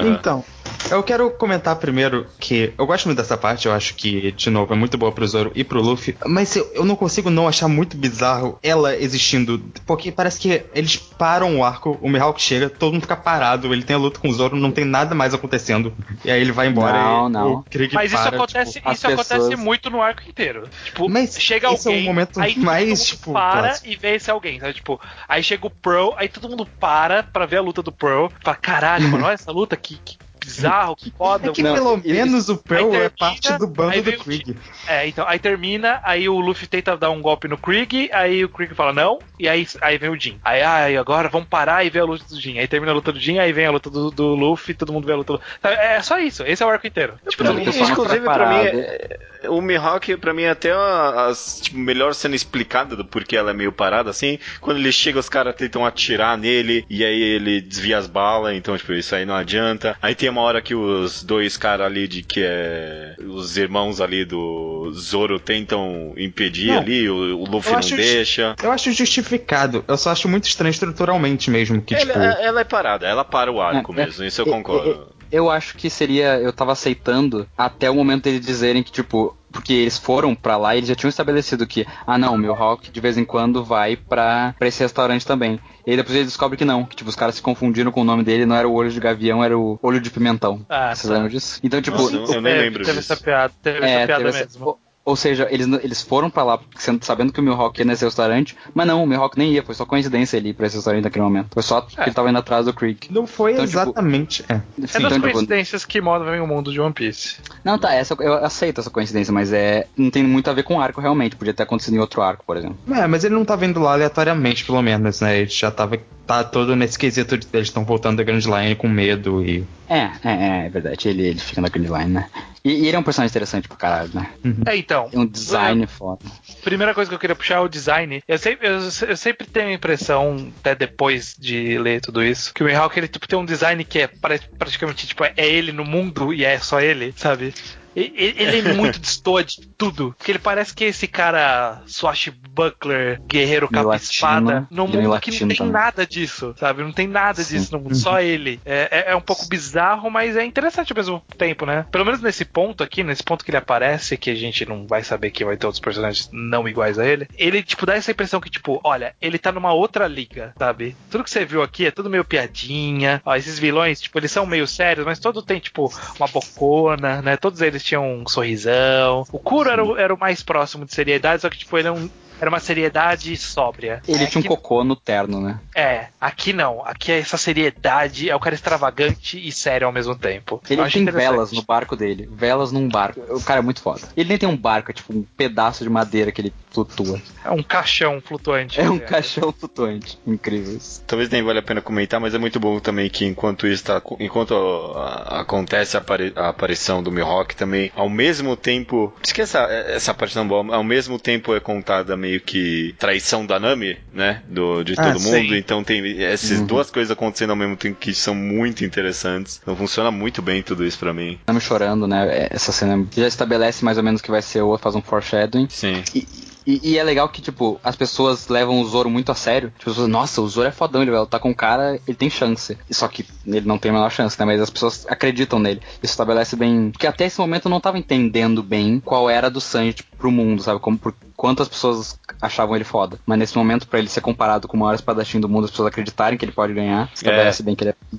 Então, eu quero comentar primeiro que eu gosto muito dessa parte, eu acho que, de novo, é muito boa pro Zoro e pro Luffy, mas eu, eu não consigo não achar muito bizarro ela existindo, porque parece que eles param o arco, o Mihawk chega, todo mundo fica parado, ele tem a luta com o Zoro, não tem nada mais acontecendo, e aí ele vai embora Não, e não. o Krieg Mas isso para, acontece, tipo, isso acontece pessoas- muito no arco inteiro. Tipo, Mas chega esse é o alguém, momento aí todo mais, mundo tipo, para clássico. e vê esse alguém, sabe? Tipo, aí chega o Pearl, aí todo mundo para pra ver a luta do Pearl, fala, caralho, mano, olha essa luta, que, que bizarro, que foda. É que Não, pelo menos o Pearl aí é termina, parte do bando aí do Krieg. É, então, aí termina, aí o Luffy tenta dar um golpe no Krieg, aí o Krieg fala não, e aí, aí vem o Jin. Aí, ai, agora vamos parar e ver a luta do Jin. Aí termina a luta do Jin, aí vem a luta do, do Luffy, todo mundo vê a luta do... É só isso, esse é o arco inteiro. Tipo, Pra mim, inclusive, pra mim, é- é- o Mihawk, pra mim, é até a, as, tipo, melhor cena explicada do porquê ela é meio parada, assim. Quando ele chega, os caras tentam atirar nele, e aí ele desvia as balas, então, tipo, isso aí não adianta. Aí tem uma hora que os dois caras ali, de que é. Os irmãos ali do Zoro tentam impedir Não. ali, o, o Luffy não deixa. Eu acho justificado, eu só acho muito estranho estruturalmente mesmo, que Ela, tipo... ela é parada, ela para o arco É, é, mesmo, isso eu é, concordo. Eu acho que seria. Eu tava aceitando até o momento deles dizerem que, tipo. Porque eles foram pra lá e eles já tinham estabelecido que, ah não, o Mihawk de vez em quando vai pra, pra esse restaurante também. E aí depois eles descobrem que não, que tipo, os caras se confundiram com o nome dele, não era o olho de gavião, era o olho de pimentão. Ah, Vocês tá. lembram disso? Então, tipo, Nossa, eu nem Teve- lembro Teve disso. essa piada, teve é, essa piada teve essa- mesmo. Ou seja, eles, eles foram pra lá sabendo que o Mihawk ia nesse restaurante, mas não, o Mihawk nem ia, foi só coincidência ele ir pra esse restaurante naquele momento. Foi só porque É. ele tava indo atrás do Creek. Não foi Então, tipo, exatamente. é. É Sim, das então, tipo, coincidências que movem o mundo de One Piece. não, tá, essa, eu aceito essa coincidência, mas é. Não tem muito a ver com o arco realmente. Podia ter acontecido em outro arco, por exemplo. É, mas ele não tava indo lá aleatoriamente, pelo menos, né? Ele já tava. Tá todo nesse quesito de eles estão voltando da Grand Line com medo e. É, é, é, é verdade. Ele, ele fica na Grand Line, né? E, e ele é um personagem interessante pra caralho, né? É, então. Tem um design foda. Primeira coisa que eu queria puxar é o design. Eu sempre, eu, eu sempre tenho a impressão, até depois de ler tudo isso, que o Mihawk ele tipo, tem um design que é pra- praticamente tipo, é ele no mundo e é só ele, sabe? Ele muito <laughs> destoa de tudo. Porque ele parece que é esse cara swashbuckler, guerreiro capa-espada, num meio mundo que não tem também. nada disso, sabe? Não tem nada Sim. disso no mundo, só <laughs> ele. É, é- é um pouco bizarro, mas é interessante ao mesmo tempo, né? Pelo menos nesse ponto aqui, nesse ponto que ele aparece, que a gente não vai saber que vai ter outros personagens não iguais a ele, ele, tipo, dá essa impressão que, tipo, olha, ele tá numa outra liga, sabe? Tudo que você viu aqui é tudo meio piadinha. Ó, esses vilões, tipo, eles são meio sérios, mas todo tem, tipo, uma bocona, né? Todos eles tinham um sorrisão. O Kuro era, o- era o mais próximo de seriedade, só que, tipo, ele é um- era uma seriedade sóbria. Ele É tinha um cocô no terno, né? é, aqui não. Aqui é essa seriedade, é o cara extravagante e sério ao mesmo tempo. Ele tem velas no barco dele. Velas num barco. O cara é muito foda. Ele nem tem um barco, é tipo um pedaço de madeira que ele flutua. É um caixão flutuante. É um caixão flutuante. Incrível isso. Talvez nem valha a pena comentar, mas é muito bom também que enquanto isso tá, enquanto a- acontece a, apari- a aparição do Mihawk também, ao mesmo tempo, esqueça essa parte não boa, ao mesmo tempo é contada meio que traição da Nami, né, do de Ah, todo sim. mundo, então tem essas Uhum. duas coisas acontecendo ao mesmo tempo que são muito interessantes. Então funciona muito bem tudo isso pra mim. Me chorando, né? Essa cena já estabelece mais ou menos que vai ser o faz um foreshadowing. Sim. E, e- e é legal que, tipo, as pessoas levam o Zoro muito a sério. Tipo, as pessoas, nossa, o Zoro é fodão, ele vai lutar com um cara, ele tem chance. Só que ele não tem a menor chance, né? Mas as pessoas acreditam nele. Isso estabelece bem. Porque até esse momento eu não tava entendendo bem qual era do Sanji tipo, pro mundo, sabe? Como por quantas pessoas achavam ele foda. Mas nesse momento, pra ele ser comparado com o maior espadachim do mundo, as pessoas acreditarem que ele pode ganhar, estabelece bem que ele é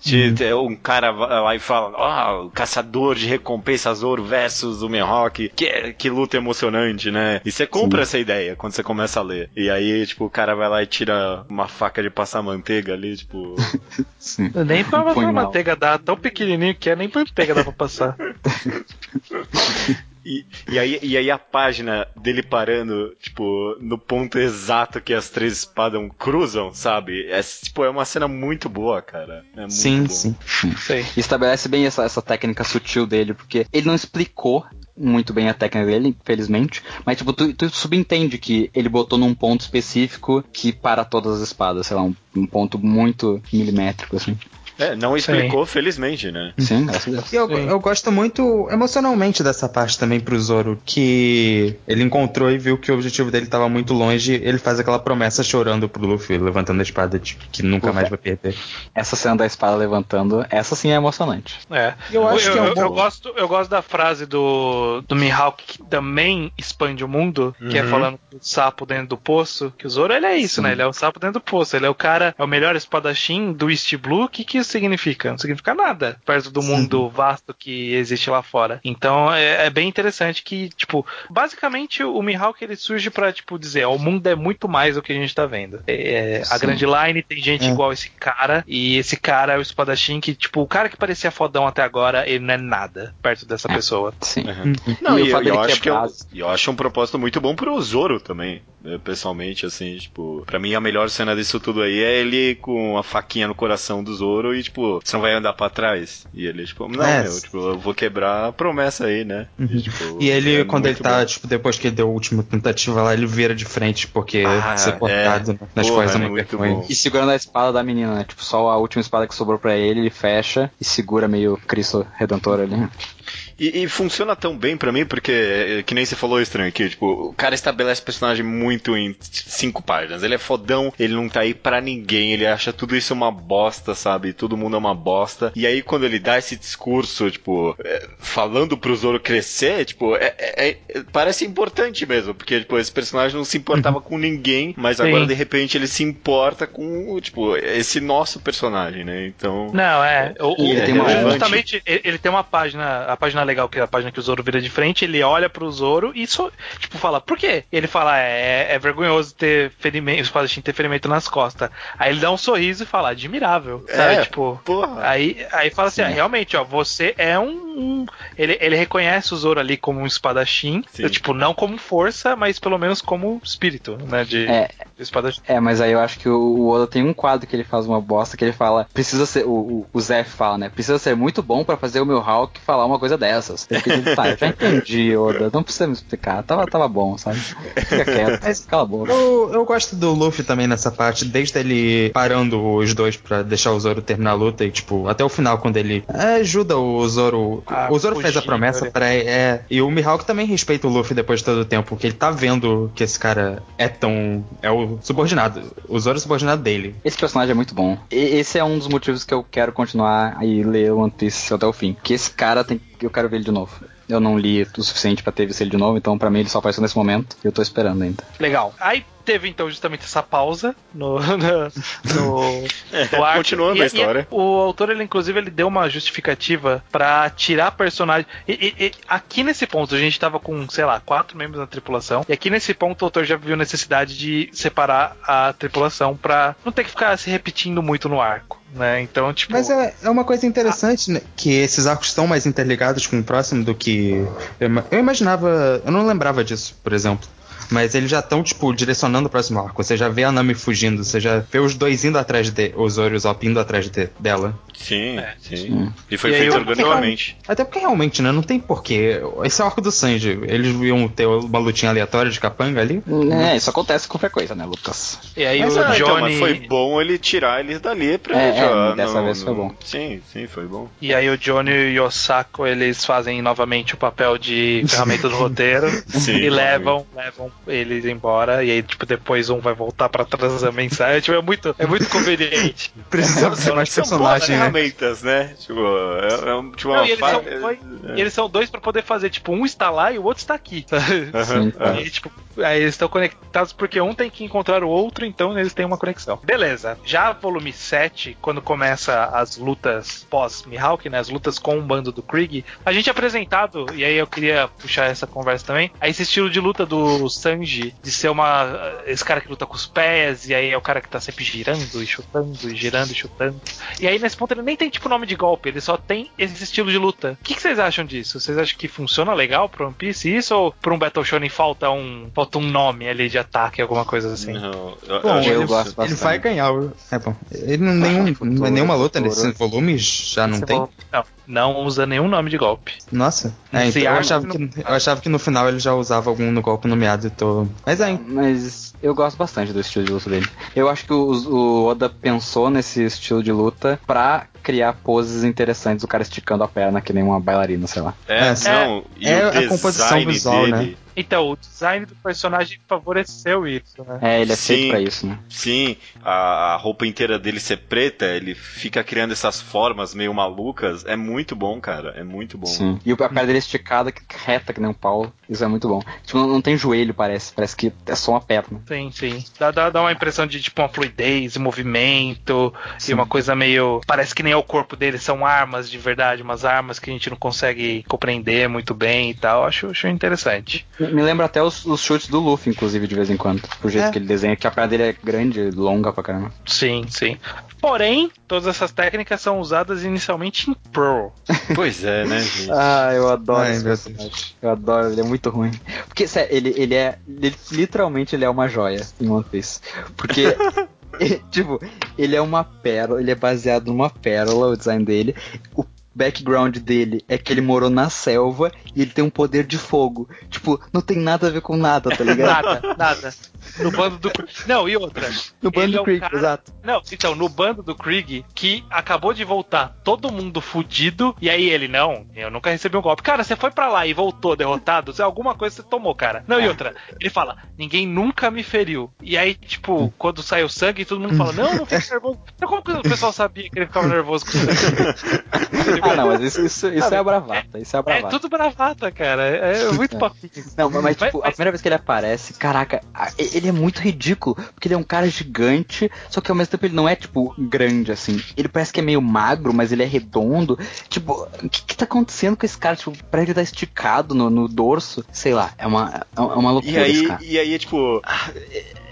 de- um cara vai lá e fala, ah, o caçador de recompensas ouro versus o Mihawk, que, que luta emocionante, né? E você compra essa ideia quando você começa a ler. E aí, tipo, o cara vai lá e tira uma faca de passar manteiga ali, tipo. <laughs> Sim. Nem pra passar manteiga dá, tão pequenininho que é, nem pra manteiga dá pra passar. <laughs> E, e, aí, e aí a página dele parando, tipo, no ponto exato que as três espadas cruzam, sabe? É, tipo, é uma cena muito boa, cara. É muito Sim, bom. sim. Sei. Estabelece bem essa, essa técnica sutil dele, porque ele não explicou muito bem a técnica dele, infelizmente, mas tipo, tu, tu subentende que ele botou num ponto específico que para todas as espadas, sei lá, um, um ponto muito milimétrico, assim. É, não explicou, felizmente, né? Sim, graças. E eu, Sim. eu gosto muito emocionalmente dessa parte também pro Zoro, que ele encontrou e viu que o objetivo dele tava muito longe, ele faz aquela promessa chorando pro Luffy, levantando a espada tipo, que nunca Ufa. mais vai perder. Essa cena da espada levantando, essa sim é emocionante. É. Eu acho eu, que é um eu- bom- eu gosto, eu gosto da frase do, do Mihawk que também expande o mundo, que é Uhum. falando do sapo dentro do poço, que o Zoro ele é isso, Sim. né? Ele é o sapo dentro do poço, ele é o cara, é o melhor espadachim do East Blue. O que, que isso significa? Não significa nada perto do Sim. mundo vasto que existe lá fora. Então é, é bem interessante que, tipo, basicamente o Mihawk ele surge pra, tipo, dizer, ó, o mundo é muito mais do que a gente tá vendo. É, a Sim. Grand Line tem gente É. igual esse cara, e esse cara é o espadachim que, tipo, o cara que parecia fodão até agora, ele não é nada perto dessa É. pessoa. Sim. Não, E eu, eu acho que eu, quebrar- eu acho um propósito muito bom pro Zoro também, né, pessoalmente, assim, tipo, pra mim a melhor cena disso tudo aí é ele com a faquinha no coração do Zoro e, tipo, você não vai andar pra trás? E ele, tipo, não, É. meu, tipo, eu vou quebrar a promessa aí, né? Uhum. tipo, E ele, é quando ele tá, bom. tipo, depois que ele deu a última tentativa lá, ele vira de frente, porque Ah, ser cortado né, nas Porra, coisas é é muito bom. E segurando a espada da menina, né? Tipo, só a última espada que sobrou pra ele, ele fecha e segura meio Cristo Redentor ali. E, e funciona tão bem pra mim, porque, é, que nem você falou estranho aqui, tipo, o cara estabelece o personagem muito em cinco páginas. Ele é fodão, ele não tá aí pra ninguém, ele acha tudo isso uma bosta, sabe? Todo mundo é uma bosta. E aí, quando ele dá esse discurso, tipo, é, falando pro Zoro crescer, tipo, é, é- é- parece importante mesmo, porque, tipo, esse personagem não se importava com ninguém, mas Sim. agora, de repente, ele se importa com, tipo, esse nosso personagem, né? Então. Não, é. O, ele tem uma- justamente, ele, ele tem uma página, a página legal que é a página que o Zoro vira de frente, ele olha pro Zoro e só, tipo, fala, por quê? E ele fala, é, é vergonhoso ter ferimento, o espadachim ter ferimento nas costas. Aí ele dá um sorriso e fala, admirável. Sabe? É, tipo, porra. Aí, aí fala assim, ah, realmente, ó, você é um. um- ele, ele reconhece o Zoro ali como um espadachim. Sim. Tipo, não como força, mas pelo menos como espírito, né? De, É. de espadachim. É, mas aí eu acho que o, o Oda tem um quadro que ele faz uma bosta que ele fala, precisa ser, o, o, o Zef fala, né? Precisa ser muito bom pra fazer o meu Hulk falar uma coisa dessas. Tipo, tá, eu já entendi, Oda, não precisa me explicar, tava, tava bom, sabe? Fica quieto, mas cala a boca. Eu, eu gosto do Luffy também nessa parte, desde ele parando os dois pra deixar o Zoro terminar a luta e, tipo, até o final, quando ele ajuda o Zoro. Ah, o Zoro fez a fugir, promessa né? pra. É, e o Mihawk também respeita o Luffy depois de todo o tempo, porque ele tá vendo que esse cara é tão. É o subordinado. O Zoro é o subordinado dele. Esse personagem é muito bom. E esse é um dos motivos que eu quero continuar e ler One Piece até o fim. Que esse cara tem. Eu quero ver ele de novo. Eu não li o suficiente pra ter visto ele de novo, então pra mim ele só apareceu nesse momento e eu tô esperando ainda. Legal. Aí teve então justamente essa pausa no, <laughs> no, no, no arco. continuando E- a e história. o autor, ele inclusive, ele deu uma justificativa pra tirar personagem. E, e- e aqui nesse ponto, a gente tava com, sei lá, quatro membros na tripulação. E aqui nesse ponto, o autor já viu necessidade de separar a tripulação pra não ter que ficar se repetindo muito no arco. Né? Então, tipo. Mas é, é uma coisa interessante, né? Que esses arcos estão mais interligados com o próximo do que. Eu, eu imaginava. Eu não lembrava disso, por exemplo. Mas eles já estão, tipo, direcionando o próximo arco. Você já vê a Nami fugindo, você já vê os dois indo atrás de. Os Zoro o Zop indo atrás de- dela. Sim, É. sim. E foi E feito organicamente. Até porque realmente, né? Não tem porquê. Esse é o arco do Sanji. Eles iam ter uma lutinha aleatória de capanga ali. É, isso acontece com frequência, né, Lucas? E aí Mas, o então, Johnny. mas foi bom ele tirar eles dali pra É, já é, dessa vez foi bom. Sim, sim, foi bom. E aí o Johnny e o Osako, eles fazem novamente o papel de <laughs> ferramenta do roteiro Sim, e levam, levam eles embora e aí tipo depois um vai voltar pra trazer a mensagem, tipo, é muito, é muito conveniente. <laughs> Precisamos ter mais personagem, né? ferramentas, né? Tipo, é, é um- tipo Não, uma e eles, fa- são dois, e eles são dois pra poder fazer, tipo, um está lá e o outro está aqui. <laughs> Sim, Aham, E, tipo, aí eles estão conectados porque um tem que encontrar o outro, então eles têm uma conexão. Beleza. Já volume 7, quando começa as lutas pós-Mihawk, né? As lutas com o bando do Krieg, a gente é apresentado, e aí eu queria puxar essa conversa também, a esse estilo de luta do Sanji, de ser uma. Esse cara que luta com os pés, e aí é o cara que tá sempre girando e chutando, e girando e chutando. E aí nesse ponto ele nem tem tipo nome de golpe, ele só tem esse estilo de luta. O que, que vocês acham disso? Vocês acham que funciona legal pro One Piece isso? Ou pra um Battle Shonen falta um, falta um nome ali de ataque, alguma coisa assim? Não, eu, Bom, eu ele, gosto ele vai ganhar. o- É bom. Ele não nenhum, nenhuma luta nesse volume já não tem. Não, não usa nenhum nome de golpe. Nossa. É, então, eu, achava não- que, eu achava que no final ele já usava algum no golpe nomeado e tô. Mas é. Mas eu gosto bastante do estilo de luta dele. Eu acho que o, o Oda pensou nesse estilo de luta pra criar poses interessantes, o cara esticando a perna que nem uma bailarina, sei lá. É, É, não, e é o a composição visual, dele, né? Então, o design do personagem favoreceu isso, né? É, ele é Sim. feito pra isso, né? Sim, a, a roupa inteira dele ser preta, ele fica criando essas formas meio malucas. É muito bom, cara. É muito bom. Sim. E a perna dele é esticada, que- reta que nem um pau. Isso é muito bom. Tipo, não, não tem joelho, parece. Parece que é só uma perna. Sim, sim. Dá, dá, dá uma impressão de tipo uma fluidez, movimento, e uma coisa meio. Parece que nem é o corpo dele, são armas de verdade, umas armas que a gente não consegue compreender muito bem e tal. Acho, acho interessante. Me lembra até os, os chutes do Luffy, inclusive, de vez em quando. O jeito É. que ele desenha, que a perna dele é grande, longa pra caramba. Sim, sim. Porém, todas essas técnicas são usadas inicialmente em Pro. <laughs> Pois é, né, gente? Ah, eu adoro Ai, esse meu personagem. Eu adoro, ele é muito ruim. Porque, sério, ele, ele é. Ele, literalmente ele é uma joia em One Piece. Porque. <laughs> <laughs> tipo, ele é uma pérola, ele é baseado numa pérola, o design dele. O background dele é que ele morou na selva e ele tem um poder de fogo. Tipo, não tem nada a ver com nada, tá ligado? Nada, nada. No bando do Não, e outra. No bando Ele é do o Creek, cara- exato. Não, então, no bando do Krieg, que acabou de voltar todo mundo fudido, e aí ele, não, eu nunca recebi um golpe. Cara, você foi pra lá e voltou derrotado, alguma coisa você tomou, cara. Não, e outra, ele fala, ninguém nunca me feriu. E aí, tipo, quando sai o sangue, todo mundo fala, não, não fica <laughs> nervoso. Então como que o pessoal sabia que ele ficava nervoso com o sangue? <laughs> Ah, não, mas isso, isso, isso é a bravata. Isso é a É bravata. tudo bravata, cara. É, é muito papinho. Não, mas, mas, Mas- tipo, a primeira vez que ele aparece, caraca, ele é muito ridículo, porque ele é um cara gigante, só que ao mesmo tempo ele não é, tipo, grande, assim. Ele parece que é meio magro, mas ele é redondo. Tipo, o que, que tá acontecendo com esse cara? Tipo, pra ele tá esticado no, no dorso, sei lá, é uma, é uma loucura E esse aí, cara. e aí, tipo.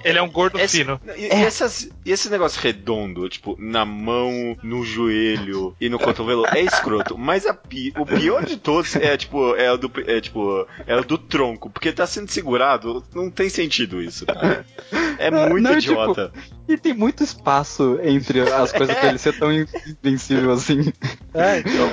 Ele é um gordo Esse, fino. e, e essas- e esse negócio redondo, tipo, na mão, no joelho e no cotovelo, é escroto. Mas pi- o pior de todos é, tipo, é o do, é, tipo, é o do tronco, porque tá sendo segurado. Não tem sentido isso. É muito não, tipo, idiota. E tem muito espaço entre as coisas pra ele ser tão invencível assim. É, então.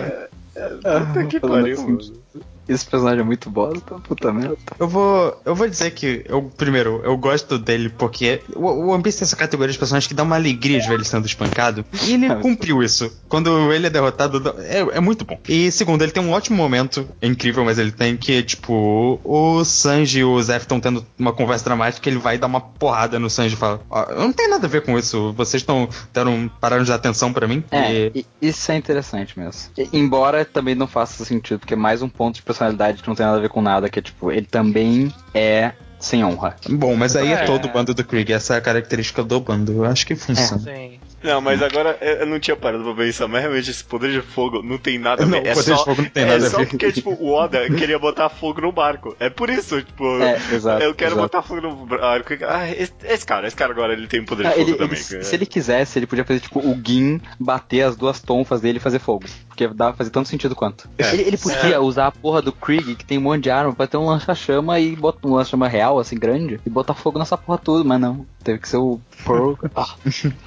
Puta que falando pariu, assim, mano. Esse personagem é muito bosta, puta merda. Eu vou, eu vou dizer que, eu, primeiro, eu gosto dele porque o, o One Piece tem essa categoria de personagens que dá uma alegria de ver ele sendo espancado. E ele <laughs> cumpriu isso. Quando ele é derrotado, é, é muito bom. E segundo, ele tem um ótimo momento, é incrível, mas ele tem que, tipo, o Sanji e o Zef estão tendo uma conversa dramática, ele vai dar uma porrada no Sanji e fala: "Ó, Eu não tenho nada a ver com isso, vocês estão deram, pararam de dar atenção pra mim. É, e- isso é interessante mesmo. E- embora também não faça sentido, porque é mais um ponto de personalidade que não tem nada a ver com nada, que é tipo, ele também é sem honra. Bom, mas aí é, É. todo o bando do Krieg, essa é a característica do bando. Eu acho que funciona. Sim. Não, mas agora eu eu não tinha parado pra pensar, mas realmente esse poder de fogo não tem nada a Não, ver. é o poder só, de fogo não tem é nada a só porque, tipo, o Oda <laughs> queria botar fogo no barco. É por isso, tipo, É, exato. eu quero exato. botar fogo no barco. Ah, esse, esse cara, esse cara agora ele tem poder de Ah, fogo ele- também. ele- cara. se ele quisesse, ele podia fazer tipo o Gin bater as duas tonfas dele e fazer fogo. Porque dá pra fazer tanto sentido quanto. É. Ele, ele podia usar a porra do Krieg, que tem um monte de arma, pra ter um lança-chama e botar um lança-chama real, assim, grande, e botar fogo nessa porra tudo, mas não. Teve que ser o Pearl. <laughs> Ah,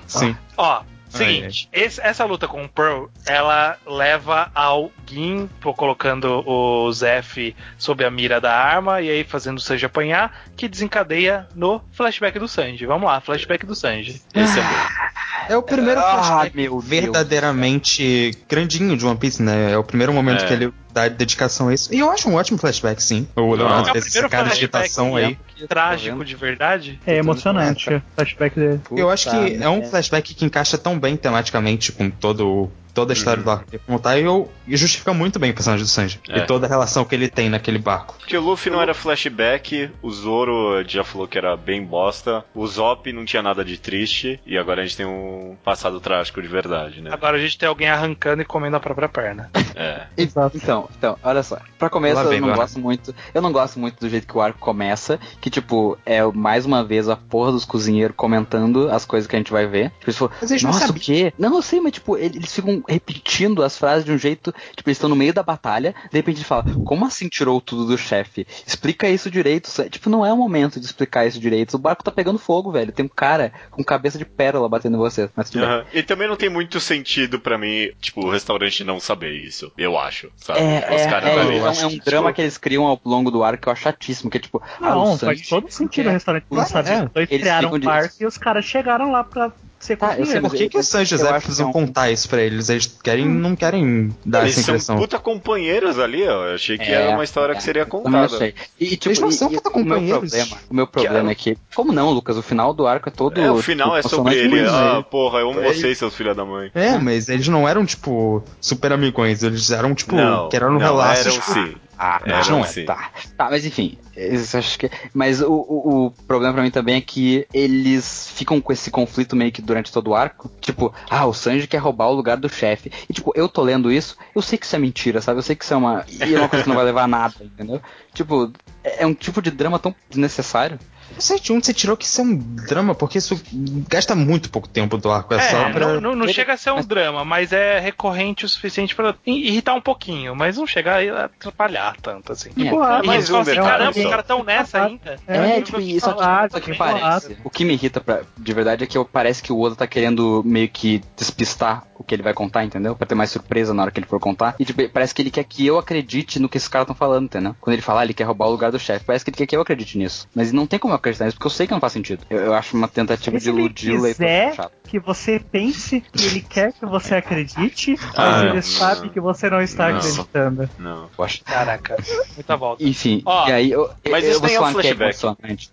Sim. Ó, seguinte, esse- essa luta com o Pearl, ela leva ao Gin pô, colocando o Zef sob a mira da arma e aí fazendo o Sanji apanhar, que desencadeia no flashback do Sanji. Vamos lá, flashback do Sanji. Esse é bom. É o primeiro Ah, flashback meu Deus. verdadeiramente grandinho de One Piece, né? É o primeiro momento É. que ele dá dedicação a isso. E eu acho um ótimo flashback, sim. O Leonardo é o fez essa cara de flashback, agitação né? aí. Trágico de verdade. É emocionante o flashback dele. Eu acho que é um flashback que encaixa tão bem tematicamente com todo, toda a história do arco que tá, e, eu, e justifica muito bem o personagem do Sanji. É. E toda a relação que ele tem naquele barco. Porque o Luffy não era flashback, o Zoro já falou que era bem bosta, o Zop não tinha nada de triste, e agora a gente tem um passado trágico de verdade, né? Agora a gente tem alguém arrancando e comendo a própria perna. <laughs> É. Exato. Então, então, olha só. Pra começo, eu não gosto muito. Eu não gosto muito do jeito que o arco começa. Que, tipo, é mais uma vez a porra dos cozinheiros comentando as coisas que a gente vai ver. Tipo, eles falam, nossa, o sabiam. quê? Não, eu sei, mas tipo, ele- eles ficam repetindo as frases de um jeito. Tipo, eles estão no meio da batalha, de repente ele fala, como assim tirou tudo do chefe? Explica isso direito. Tipo, não é o momento de explicar isso direito. O barco tá pegando fogo, velho. Tem um cara com cabeça de pérola batendo em você. Mas tudo bem. Aham. E também não tem muito sentido pra mim, tipo, o restaurante não saber isso, eu acho, sabe? É, Os é, caras é, ali, é um, é um tipo, drama que eles criam ao longo do arco que eu acho chatíssimo, que é tipo, ah, Não, o faz todo sentido o restaurante não saber. é. Dois Eles criaram um parque e os caras chegaram lá pra ser Tá, eu sei. Por que, que o e que precisam é contar isso pra eles? Eles querem, não querem dar Eles essa são impressão. puta companheiros ali, ó. Eu achei que É, era uma história que é, seria eu também contada. achei. E, e, tipo, Eles não são puta o meu companheiros. problema, o meu problema é que, como não, Lucas, o final do arco é todo É, o final é tipo, sobre emocionante ele. Ah, porra, eu amo vocês, seus filha da mãe. É, mas eles não eram, tipo, super amigões. Eles eram, tipo, não, que eram não, relatos. eram tipo, sim. Ah, Eram não é. sim. Tá. tá, mas enfim. acho que... Mas o, o, o problema pra mim também é que eles ficam com esse conflito meio que durante todo o arco. Tipo, ah, o Sanji quer roubar o lugar do chefe. E tipo, eu tô lendo isso, eu sei que isso é mentira, sabe? Eu sei que isso é uma. E é uma coisa que não vai levar a nada, entendeu? Tipo, é é um tipo de drama tão desnecessário. Não sei de onde você tirou que isso é um drama, porque isso gasta muito pouco tempo do arco. É, É, só pra. não, não- não chega a ser um mas- drama, mas é recorrente o suficiente pra irritar um pouquinho, mas não chega a atrapalhar tanto assim. É, Tipo, ah, falam um assim, caramba, os caras tão nessa ainda. É, É, tipo, isso aqui, falar, só que parece. falar. O que me irrita pra, de verdade é que eu, parece que o Oda tá querendo meio que despistar o que ele vai contar, entendeu? Pra ter mais surpresa na hora que ele for contar. E tipo, parece que ele quer que eu acredite no que esses caras estão falando, entendeu? Quando ele fala, ah, ele quer roubar o lugar do chefe, parece que ele quer que eu acredite nisso. Mas não tem como eu acreditar nisso, porque eu sei que não faz sentido. Eu, eu acho uma tentativa de iludir o leitor quiser que você pense que ele quer que você acredite, mas Ah, ele não. sabe que você não está Não. acreditando. Não. Eu acho Caraca, muita volta. Enfim, Ó, e aí eu, mas eu, isso vou nem é um falando que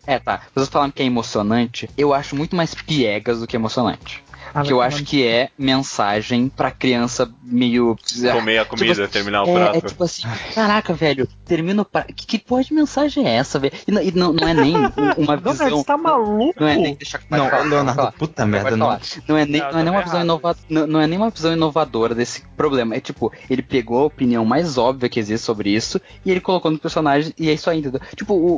é. É, tá. Vocês falando que é emocionante, eu acho muito mais piegas do que emocionante. Que eu acho que é mensagem pra criança meio. Comer a comida, Tipo, terminar o é, prato. é tipo assim, caraca, velho, termina o prato. Que, que porra de mensagem é essa, velho? E, não- e não, não é nem <laughs> um- uma Leonardo, visão. você tá maluco? Não é nem. Deixa, Não, falar, Leonardo, falar. puta merda, não. Não é nem, Não, é nem uma visão errado inova, não, não é nem uma visão inovadora desse problema. É tipo, ele pegou a opinião mais óbvia que existe sobre isso e ele colocou no personagem e é isso aí, entendeu? Tipo, o,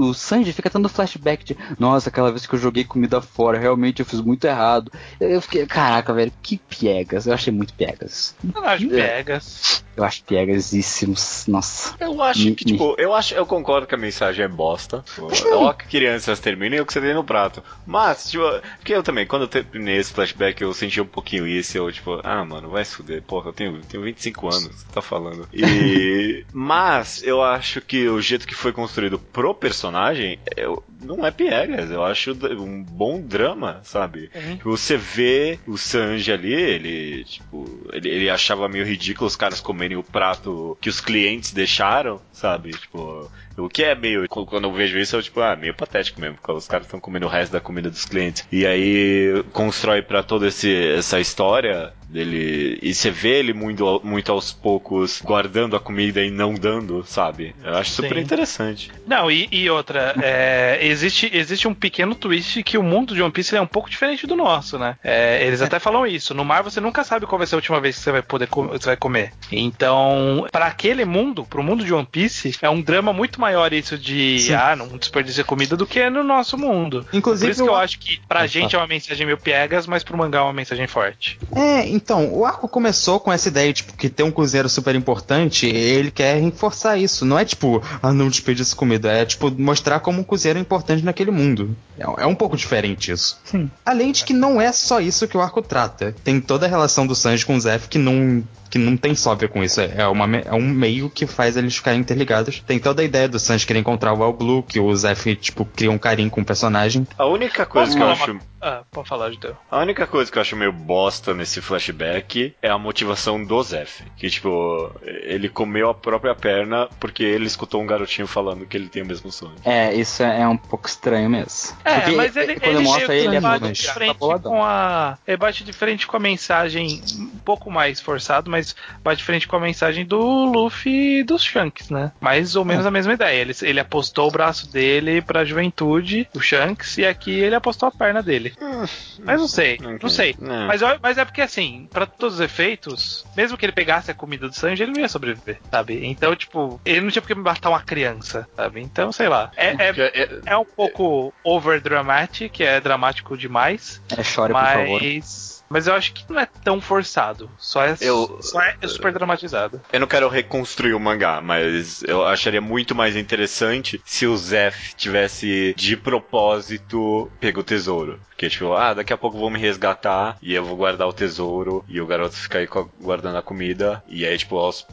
o, o Sanji fica tendo flashback de nossa, aquela vez que eu joguei comida fora, realmente eu fiz muito errado. Eu fiquei, caraca, velho, que piegas. Eu achei muito piegas. Eu acho pegas. Eu acho piegasíssimos. Nossa. Eu acho Me- que, tipo, eu acho, eu concordo que a mensagem é bosta. Ó, que crianças terminem o que você tem no prato. Mas, tipo, porque eu também, quando eu terminei esse flashback, eu senti um pouquinho isso. Eu, tipo, ah, mano, vai se fuder. Porra, eu tenho, tenho 25 anos, você tá falando. E. <laughs> Mas, eu acho que o jeito que foi construído pro personagem eu, não é piegas. Eu acho um bom drama, sabe? Você vê o Sanji ali, ele, tipo, ele, ele achava meio ridículo os caras comerem o prato que os clientes deixaram, sabe? Tipo, o que é meio. Quando eu vejo isso, eu, tipo, ah, meio patético mesmo, porque os caras estão comendo o resto da comida dos clientes. E aí constrói pra toda essa história dele. E você vê ele muito, muito aos poucos guardando a comida e não dando, sabe? Eu acho super Sim. interessante. Não, e, e outra, é, existe, existe um pequeno twist que o mundo de One Piece é um pouco diferente do nosso, né? É, eles até falam isso. No mar você nunca sabe qual vai ser a última vez que você vai poder você vai comer. Então, para aquele mundo, pro mundo de One Piece, é um drama muito maior isso de Sim. ah, não desperdiça comida do que no nosso mundo. Inclusive, Por isso que eu acho que pra Ah, gente é uma mensagem meio piegas, mas pro mangá é uma mensagem forte. É, então, o arco começou com essa ideia, tipo, que ter um cozinheiro super importante, ele quer reforçar isso. Não é tipo, ah, não desperdiça comida. É, tipo, mostrar como um cozinheiro é importante naquele mundo. É, é um pouco diferente isso. Sim. Além de que não é só isso que o arco trata. Tem toda a relação do Sanji com o Zef que não, que não tem só a ver com isso. É, é uma, é um meio que faz eles ficarem interligados. Tem toda a ideia do Sanji querer encontrar o El Blue, que o Zef, tipo, cria um carinho com o personagem. A única coisa Posso que eu acho. Ah, pode falar, Judeu. A única coisa que eu acho meio bosta nesse flashback é a motivação do Zef. Que, tipo, ele comeu a própria perna porque ele escutou um garotinho falando que ele tem o mesmo sonho. É, isso é, é um pouco estranho mesmo. É, Porque mas ele, quando ele mostra que ele, é bate de tá frente boladão. com a. Ele bate de frente com a mensagem, pouco mais forçado, mas bate de frente com a mensagem do Luffy e dos Shanks, né? Mais ou É. menos a mesma ideia. Ele, ele apostou o braço dele pra juventude, o Shanks, e aqui ele apostou a perna dele. Mas não sei, não Ok. sei. É. Mas, mas é porque assim, pra todos os efeitos, mesmo que ele pegasse a comida do Sanji, ele não ia sobreviver, sabe? Então, tipo, ele não tinha porque matar uma criança, sabe? Então, sei lá. É, é, é- é um pouco over dramatic, é dramático demais, É, chore, por favor. Mas eu acho que não é tão forçado, só é Eu- só é super dramatizado. Eu não quero reconstruir o mangá, mas eu acharia muito mais interessante se o Zef tivesse de propósito pego o tesouro. Porque, tipo, ah, daqui a pouco vão me resgatar e eu vou guardar o tesouro e o garoto fica aí guardando a comida. E aí, tipo, aos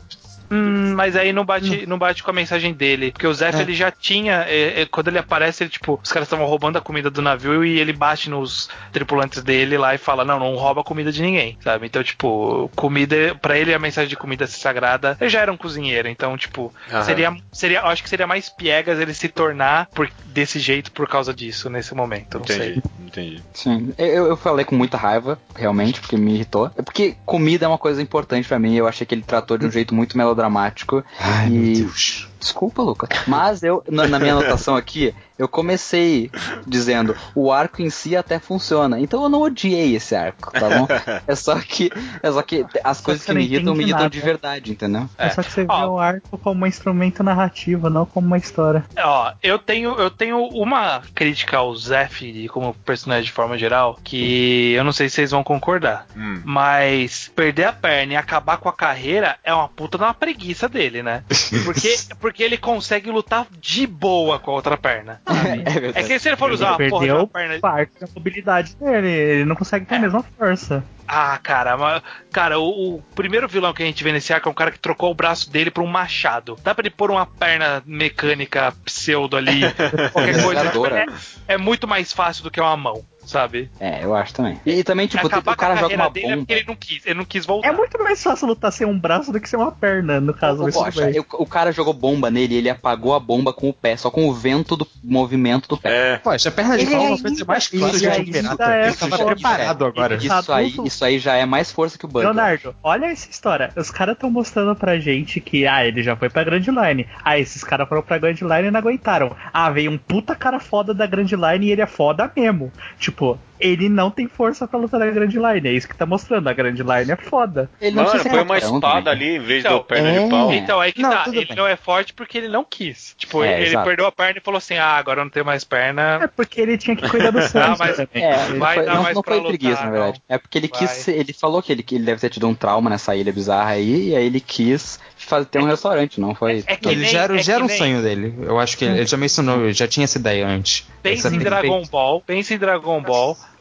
Hum, mas aí não bate, não bate com a mensagem dele. Porque o Zef É. ele já tinha. é, é, quando ele aparece, ele, tipo, os caras estavam roubando a comida do navio e ele bate nos tripulantes dele lá e fala: Não, não rouba a comida de ninguém, sabe? Então, tipo, comida. Pra ele a mensagem de comida sagrada. Ele já era um cozinheiro, então, tipo, Aham. seria. seria eu acho que seria mais piegas ele se tornar por- desse jeito por causa disso, nesse momento. Não sei. Entendi, entendi. Sim, eu, eu falei com muita raiva, realmente, porque me irritou. É porque comida é uma coisa importante pra mim. Eu achei que ele tratou de um <laughs> jeito muito melodramático. Ai, E- meu Deus. Desculpa, Lucas. Mas eu, na, na minha anotação aqui, eu comecei dizendo o arco em si até funciona. Então eu não odiei esse arco, tá bom? É só que, é só que as coisas você que não me irritam, me irritam nada. de verdade, entendeu? É, só que você Ó. vê o arco como um instrumento narrativo, não como uma história. Ó, eu tenho, eu tenho uma crítica ao Zef como personagem de forma geral, que eu não sei se vocês vão concordar. Hum. Mas perder a perna e acabar com a carreira é uma puta de uma preguiça dele, né? <laughs> Porque, porque ele consegue lutar de boa com a outra perna. sabe? <laughs> É verdade. É que se ele for usar ele uma porra de uma perna. parte da mobilidade dele, ele não consegue ter a mesma força. Ah, cara, mas, cara, o, o primeiro vilão que a gente vê nesse arco é um cara que trocou o braço dele por um machado. Dá pra ele pôr uma perna mecânica pseudo ali, <laughs> qualquer coisa. É, é muito mais fácil do que uma mão. Sabe? É, eu acho também. E, também, tipo, Acabar o cara com a joga uma dele é bomba. porque ele não quis, ele não quis voltar. É muito mais fácil lutar sem um braço do que sem uma perna, no caso. Ô, eu- o cara jogou bomba nele e ele apagou a bomba com o pé, só com o vento do movimento do pé. É. Poxa, a perna de pau é uma coisa mais clara de pirata. é Ele tava preparado agora. Isso aí, Adulto- isso aí já é mais força que o Bug. Leonardo, olha essa história. Os caras estão mostrando pra gente que, ah, ele já foi pra Grand Line. Ah, esses caras foram pra Grand Line e não aguentaram. Ah, veio um puta cara foda da Grand Line e ele é foda mesmo. Tipo, ele não tem força pra lutar na Grand Line. É isso que tá mostrando. A Grand Line é foda. Ele Mano, precisa ser foi uma um espada ali em vez Então, do perna é. de pau. Então, aí que Não, tá. Ele bem. não é forte porque ele não quis. Tipo, É, ele exato. perdeu a perna e falou assim: ah, agora eu não tenho mais perna. É porque ele tinha que cuidar do <laughs> Sanji mas-. É, Vai foi- dar não, mais não pra foi lutar, preguiça, na verdade. É porque ele Vai. quis. Ele falou que ele, que ele deve ter tido um trauma nessa ilha bizarra aí, e aí ele quis fazer, ter um restaurante, não foi? É que Ele nem- já era, é já era um nem- sonho dele. Eu acho que ele já mencionou, já tinha essa ideia antes. Pensa em Dragon. Ball, pensa em Dragon Ball.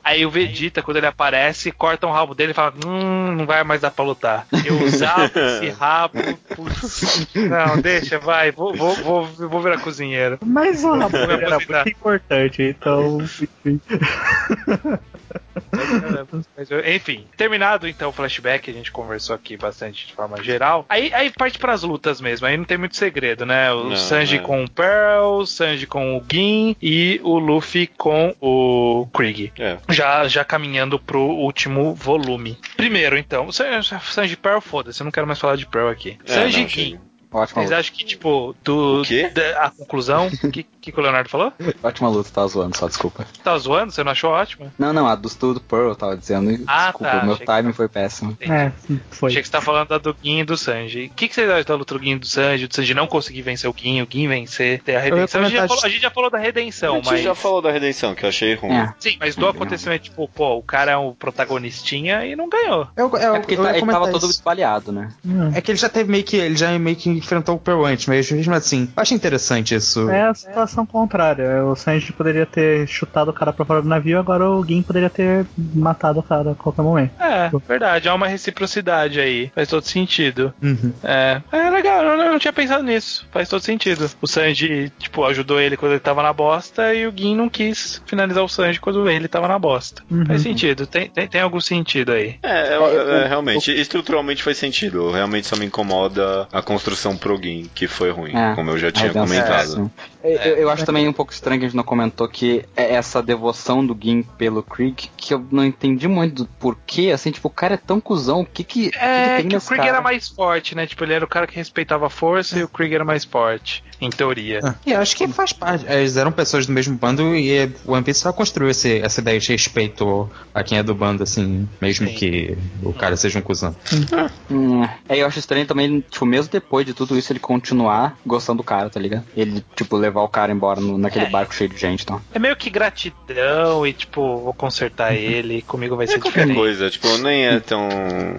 Aí o Vegeta, quando ele aparece, corta um rabo dele e fala: Hum, não vai mais dar pra lutar. Eu usava esse <laughs> rabo. Putz. Não, deixa, vai. Vou, vou, vou, vou virar cozinheiro. Mas o rabo era aposentar. muito importante, então. <laughs> enfim. Mas, enfim, terminado então o flashback, a gente conversou aqui bastante de forma geral. Aí, aí parte pras lutas mesmo, aí não tem muito segredo, né? O Não, Sanji é. com o Pearl, o Sanji com o Gin e o Luffy com o Krieg. É. Já, já caminhando pro último volume. Primeiro, então, Sanji Pearl, foda-se, eu não quero mais falar de Pearl aqui. É, Sanji não, Gin. Ótima Vocês luta. acham que, tipo, do, O quê? da- a conclusão. O <laughs> que, que, que o Leonardo falou? Ótima luta, tava zoando, só desculpa. Tá zoando? Você não achou ótimo? Não, não, a do Studo Pearl eu tava dizendo. Ah, desculpa, tá, o meu achei que- timing foi péssimo. É, foi. Achei que você tá falando da do Gin e do Sanji. O que, que vocês acham da luta do Gin e do Sanji? Do Sanji não conseguir vencer o Gin, o Gin vencer, ter a redenção. A gente, já falou, a gente já falou da A redenção, gente mas. já falou da redenção, que eu achei ruim. É. Sim, mas do acontecimento, tipo, pô, o cara é um protagonistinha e não ganhou. Eu, eu, É porque eu tá- ele tava todo isso. espalhado, né? Hum. É que ele já teve meio que. Ele já meio que enfrentou o Pearl antes, mas mesmo assim, eu acho interessante isso. É a situação contrária. O Sanji poderia ter chutado o cara pra fora do navio, agora o Gin poderia ter matado o cara a qualquer momento. É, verdade, há uma reciprocidade aí. Faz todo sentido. Uhum. É, é legal, eu não, eu não tinha pensado nisso. Faz todo sentido. O Sanji, tipo, ajudou ele quando ele tava na bosta e o Gin não quis finalizar o Sanji quando ele tava na bosta. Uhum. Faz sentido, tem, tem, tem algum sentido aí. É, é, É, é, realmente, estruturalmente faz sentido. Realmente só me incomoda a construção pro Gin, que foi ruim, É, como eu já tinha comentado. sim. Eu, eu- eu acho também um pouco estranho que a gente não comentou que é essa devoção do Gin pelo Krieg, que eu não entendi muito do porquê, assim, tipo, o cara é tão cuzão, o que que, o que É, que que o nesse Krieg cara? era mais forte, né? Tipo, ele era o cara que respeitava a força e o Krieg era mais forte, em teoria. Ah, E eu acho que faz parte. Eles eram pessoas do mesmo bando e o One Piece só construiu esse- essa ideia de respeito a quem é do bando, assim, mesmo Sim. que o cara seja um cuzão. Hum, é, eu acho estranho também, tipo, mesmo depois de tudo isso, ele continuar gostando do cara, tá ligado? Ele, tipo, levar o cara embora no- naquele É. barco cheio de gente, então. É meio que gratidão e, tipo, vou consertar ele, comigo vai É ser qualquer diferente. coisa, tipo, nem é tão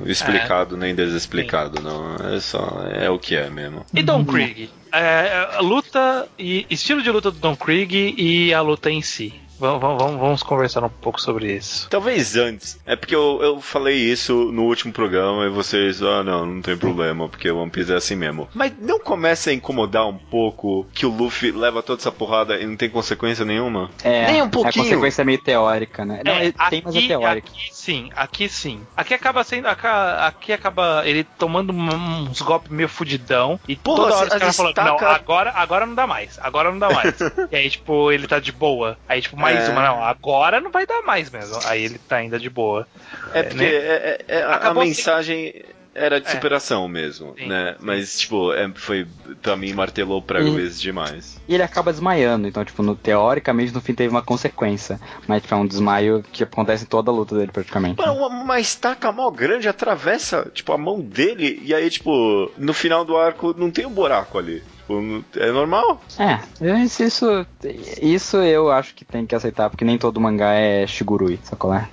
explicado nem desexplicado, não. É só. É o que é mesmo. E Don Krieg? É, a luta e estilo de luta do Don Krieg e a luta em si. Vamos, vamos, vamos conversar um pouco sobre isso. Talvez antes. É porque eu, eu falei isso no último programa e vocês, ah, não, não tem problema, porque o One Piece é assim mesmo. Mas não começa a incomodar um pouco que o Luffy leva toda essa porrada e não tem consequência nenhuma? É, Nem um A pouquinho. consequência é meio teórica, né? Não, É, tem, mas é aqui, teórica. aqui sim, aqui sim. Aqui acaba sendo. Aqui, acaba ele tomando uns golpes meio fudidão. E Porra, toda hora os caras falando, não, agora, agora não dá mais, agora não dá mais. <laughs> e aí, tipo, ele tá de boa. Aí, tipo, mais É. uma, não, agora não vai dar mais mesmo. Aí ele tá ainda de boa. É É, porque né? é- é- é- a, a mensagem era de É. superação mesmo, Sim, né? sim. Mas, tipo, é, foi, pra mim, martelou prego E- vezes demais. E ele acaba desmaiando, então, tipo, no, teoricamente no fim teve uma consequência. Mas, tipo, é um desmaio que acontece em toda a luta dele, praticamente. Mano, uma, uma estaca mó grande atravessa, tipo, a mão dele e aí, tipo, no final do arco não tem um buraco ali. Tipo, é normal? É, isso, isso, isso eu acho que tem que aceitar, porque nem todo mangá é Shigurui, sacou? <laughs>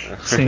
É, Sim.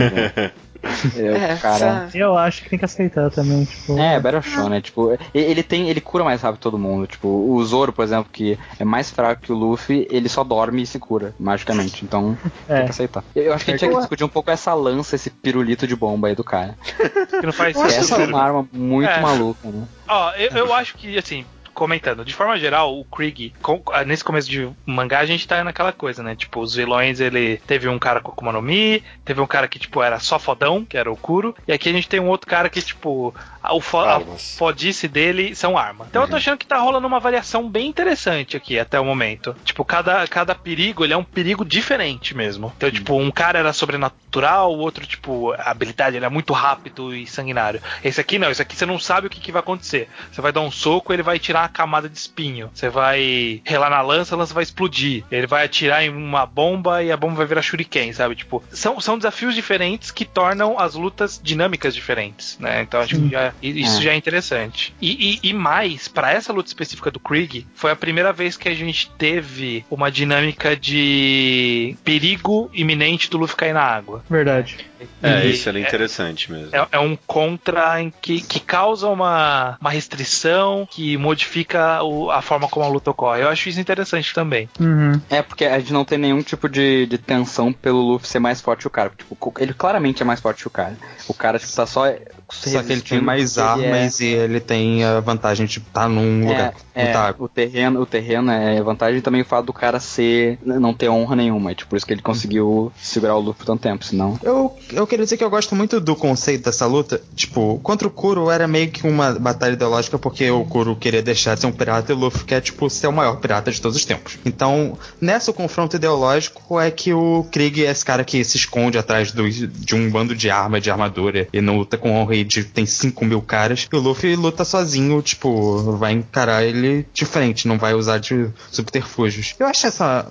Eu, cara. Eu acho que tem que aceitar também, tipo. É, Battle Show, né? Tipo, ele tem. Ele cura mais rápido todo mundo. Tipo, o Zoro, por exemplo, que é mais fraco que o Luffy, ele só dorme e se cura, magicamente. Então, <laughs> É. tem que aceitar. Eu acho que a gente tinha que discutir um pouco essa lança, esse pirulito de bomba aí do cara. <laughs> Que não faz essa é uma arma muito É. maluca, né? Ó, eu, eu acho que, assim, comentando, de forma geral, o Krieg, com, nesse começo de mangá, a gente tá naquela coisa, né? Tipo, os vilões, ele teve um cara com Akuma no Mi, teve um cara que, tipo, era só fodão, que era o Kuro, e aqui a gente tem um outro cara que, tipo, a, o fo a fodice dele são armas. Então uhum. eu tô uhum. achando que tá rolando uma variação bem interessante aqui até o momento. Tipo, cada, cada perigo, ele é um perigo diferente mesmo. Então, uhum. tipo, um cara era sobrenatural, o outro, tipo, a habilidade ele é muito rápido e sanguinário. Esse aqui não, esse aqui você não sabe o que, que vai acontecer. Você vai dar um soco, ele vai tirar a camada de espinho. Você vai relar na lança, a lança vai explodir. Ele vai atirar em uma bomba e a bomba vai virar shuriken, sabe? Tipo, são, são desafios diferentes que tornam as lutas dinâmicas diferentes, né? Então acho que já, isso é. já é interessante. E, e, e mais, para essa luta específica do Krieg, foi a primeira vez que a gente teve uma dinâmica de perigo iminente do Luffy cair na água. Verdade. É, isso é interessante mesmo. É, é, um contra em que, que causa uma, uma restrição que modifica o, a forma como a luta ocorre. Eu acho isso interessante também. Uhum. É porque a gente não tem nenhum tipo de, de tensão pelo Luffy ser mais forte que o cara. Tipo, ele claramente é mais forte que o cara. O cara tipo, tá só só que ele tem mais armas é... e ele tem a vantagem de estar tá num é, lugar. É, o terreno, o terreno é vantagem também o fato do cara ser não ter honra nenhuma. É tipo, por isso que ele conseguiu segurar o Luffy por tanto tempo, senão. Eu, eu queria dizer que eu gosto muito do conceito dessa luta. Tipo, contra o Kuro era meio que uma batalha ideológica porque o Kuro queria deixar de ser um pirata e o Luffy quer, tipo, ser o maior pirata de todos os tempos. Então, nessa confronto ideológico é que o Krieg é esse cara que se esconde atrás do, de um bando de arma, de armadura e não luta com honra Raid tem 5 mil caras, e o Luffy luta sozinho, tipo, vai encarar ele de frente, não vai usar de subterfúgios. Eu acho essa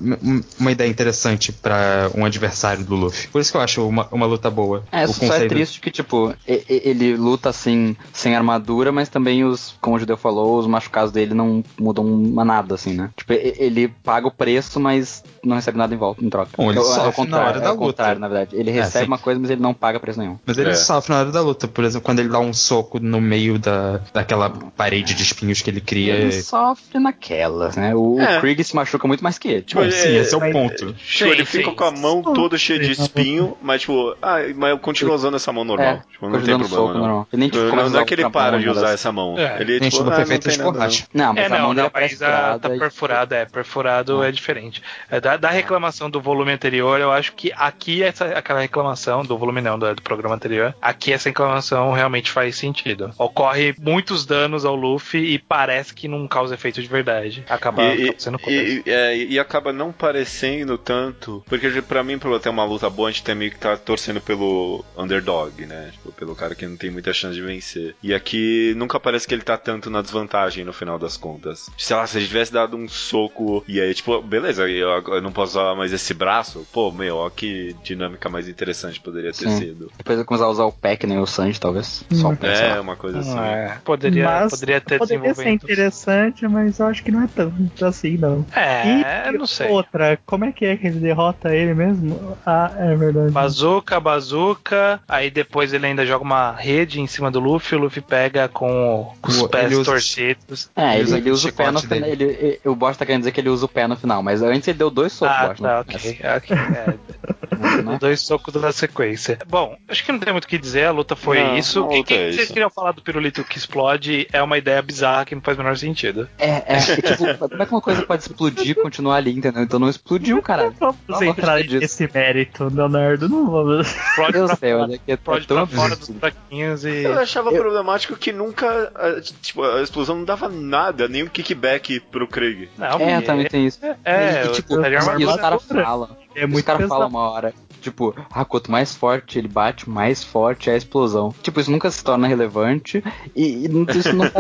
uma ideia interessante para um adversário do Luffy. Por isso que eu acho uma, uma luta boa. É, o só é triste que, tipo, ele luta assim, sem armadura, mas também os, como o Judeu falou, os machucados dele não mudam nada, assim, né? Tipo, ele paga o preço, mas não recebe nada em volta, em troca. Bom, ele é, sofre na hora da luta. na verdade. Ele é, recebe é, uma coisa, mas ele não paga preço nenhum. Mas ele é. sofre na hora da luta, por exemplo quando ele dá um soco no meio da, daquela parede de espinhos que ele cria. Ele sofre naquelas, né? O, é. Krieg se machuca muito mais que ele. Tipo, Bom, sim, esse é o ponto. Tipo, ele fica com a mão toda cheia de espinho, mas tipo, ah, mas eu continuo usando essa mão normal. É, tipo, não tem problema. Soco, não. Não. Ele nem, tipo, não, não é que ele para de usar essa mão. É. Ele tipo, ah, não borracha. Não, mas é, a mão é perfurada. Tá perfurada, é. Perfurado é diferente. É, da, da reclamação do volume anterior, eu acho que aqui essa, aquela reclamação do volume não, do, do programa anterior, aqui essa reclamação realmente faz sentido. Ocorre muitos danos ao Luffy e parece que não causa efeito de verdade. Acaba, e, acaba sendo e, e, é, e, acaba não parecendo tanto, porque para mim, pra ter uma luta boa, a gente tem meio que tá torcendo pelo underdog, né? Tipo, pelo cara que não tem muita chance de vencer. E aqui nunca parece que ele tá tanto na desvantagem no final das contas. Sei lá, se ele tivesse dado um soco e aí, tipo, beleza, eu, eu não posso usar mais esse braço, pô, meu, ó que dinâmica mais interessante poderia ter Sim. sido. Depois eu começar a usar o pack, né? O Sanji, talvez. Só o pack. É, uma coisa assim. É, poderia, mas poderia ter poderia ser interessante, mas eu acho que não é tanto assim, não. É, e, não sei. Outra, como é que é que ele derrota ele mesmo? Ah, é verdade. Bazuca, bazuca, aí depois ele ainda joga uma rede em cima do Luffy, o Luffy pega com, com os pés usa... torcidos. É, ele, ele usa o pé no final. Ele, ele, o Bosch tá querendo dizer que ele usa o pé no final, mas antes ele deu dois socos, ah, Bosch, tá, ok. okay é. <laughs> dois socos na sequência. Bom, acho que não tem muito o que dizer, a luta foi não, isso. O que, que é vocês queriam falar do pirulito que explode é uma ideia bizarra que não faz o menor sentido. É, é, tipo, como é que uma coisa pode explodir e continuar ali, entendeu? Então não explodiu, cara. Vamos não entrar nesse mérito, Leonardo, não vamos. Explode eu pra sei, fora, é pode é pra fora dos fraquinhos e. Eu achava eu... problemático que nunca. Tipo, a explosão não dava nada, nenhum kickback pro Craig. Não, é, também tem isso. É, é e, tipo, e os caras falam. É muito os caras falam uma hora. Tipo, ah, quanto mais forte ele bate, mais forte é a explosão. Tipo, isso nunca se torna relevante. E, e isso não <laughs>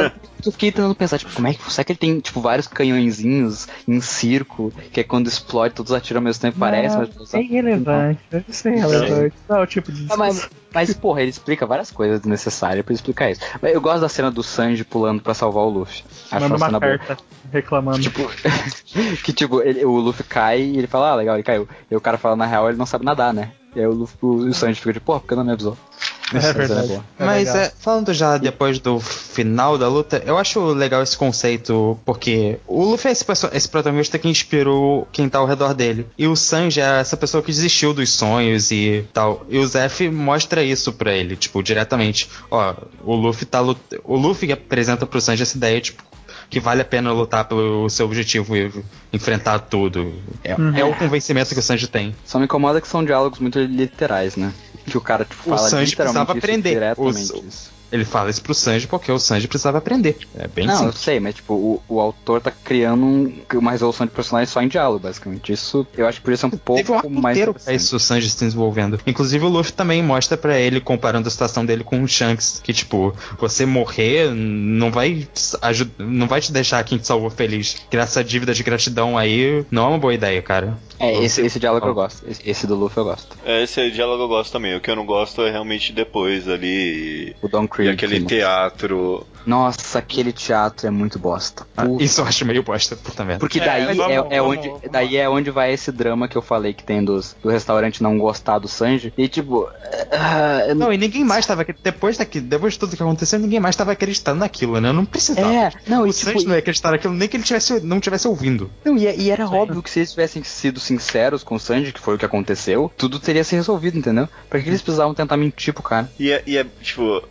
Eu fiquei tentando pensar, tipo, como é que. Será que ele tem, tipo, vários canhõezinhos em circo, que é quando explode, todos atiram ao mesmo tempo, não, parece, mas. É irrelevante, deve ser relevante. Não é o tipo de. Ah, mas, mas, porra, ele explica várias coisas necessárias pra explicar isso. Eu gosto da cena do Sanji pulando pra salvar o Luffy. Acho Manda uma, cena carta boa. reclamando. Tipo, <laughs> que tipo, ele, o Luffy cai e ele fala, ah, legal, ele caiu. E o cara fala, na real, ele não sabe nadar, né? E aí o, Luffy, o, o Sanji fica tipo, pô, por que não me avisou? É verdade. É Mas é, falando já depois do final da luta, eu acho legal esse conceito, porque o Luffy é esse, esse protagonista que inspirou quem tá ao redor dele. E o Sanji é essa pessoa que desistiu dos sonhos e tal. E o Zef mostra isso pra ele, tipo, diretamente. Ó, o Luffy tá lut... O Luffy apresenta pro Sanji essa ideia, tipo, que vale a pena lutar pelo seu objetivo e enfrentar tudo. É, uhum. é o convencimento que o Sanji tem. Só me incomoda que são diálogos muito literais, né? Que o cara tipo, fala o Sanji literalmente precisava aprender. diretamente o, isso. Ele fala isso pro Sanji porque o Sanji precisava aprender. É bem Não, simples. eu sei, mas tipo, o, o autor tá criando um, uma resolução de personagem só em diálogo, basicamente. Isso eu acho que por isso é um pouco Teve um arco mais. inteiro pra isso o Sanji se desenvolvendo. Inclusive o Luffy também mostra para ele, comparando a situação dele com o Shanks, que tipo, você morrer não vai não vai te deixar quem te salvou feliz. Criar essa dívida de gratidão aí não é uma boa ideia, cara. É, esse, esse diálogo eu gosto. Esse, esse, do Luffy eu gosto. É, esse diálogo eu gosto também. O que eu não gosto é realmente depois ali. O Don Creek. E aquele teatro. Nossa, aquele teatro é muito bosta. Ah, isso eu acho meio bosta, puta merda. Porque daí é, vamos, é, é vamos, onde, vamos, daí é onde vai esse drama que eu falei que tem dos, do restaurante não gostar do Sanji. E tipo. Uh, não, e ninguém mais tava. Depois, daqui, depois de tudo que aconteceu, ninguém mais tava acreditando naquilo, né? Eu não precisava. É, não, o e, Sanji tipo, não ia acreditar naquilo, nem que ele tivesse, não tivesse ouvindo. Não, e, e era Sim. óbvio que se eles tivessem sido sinceros com o Sanji, que foi o que aconteceu, tudo teria se resolvido, entendeu? Pra que eles precisavam tentar mentir pro cara? E é, e é tipo,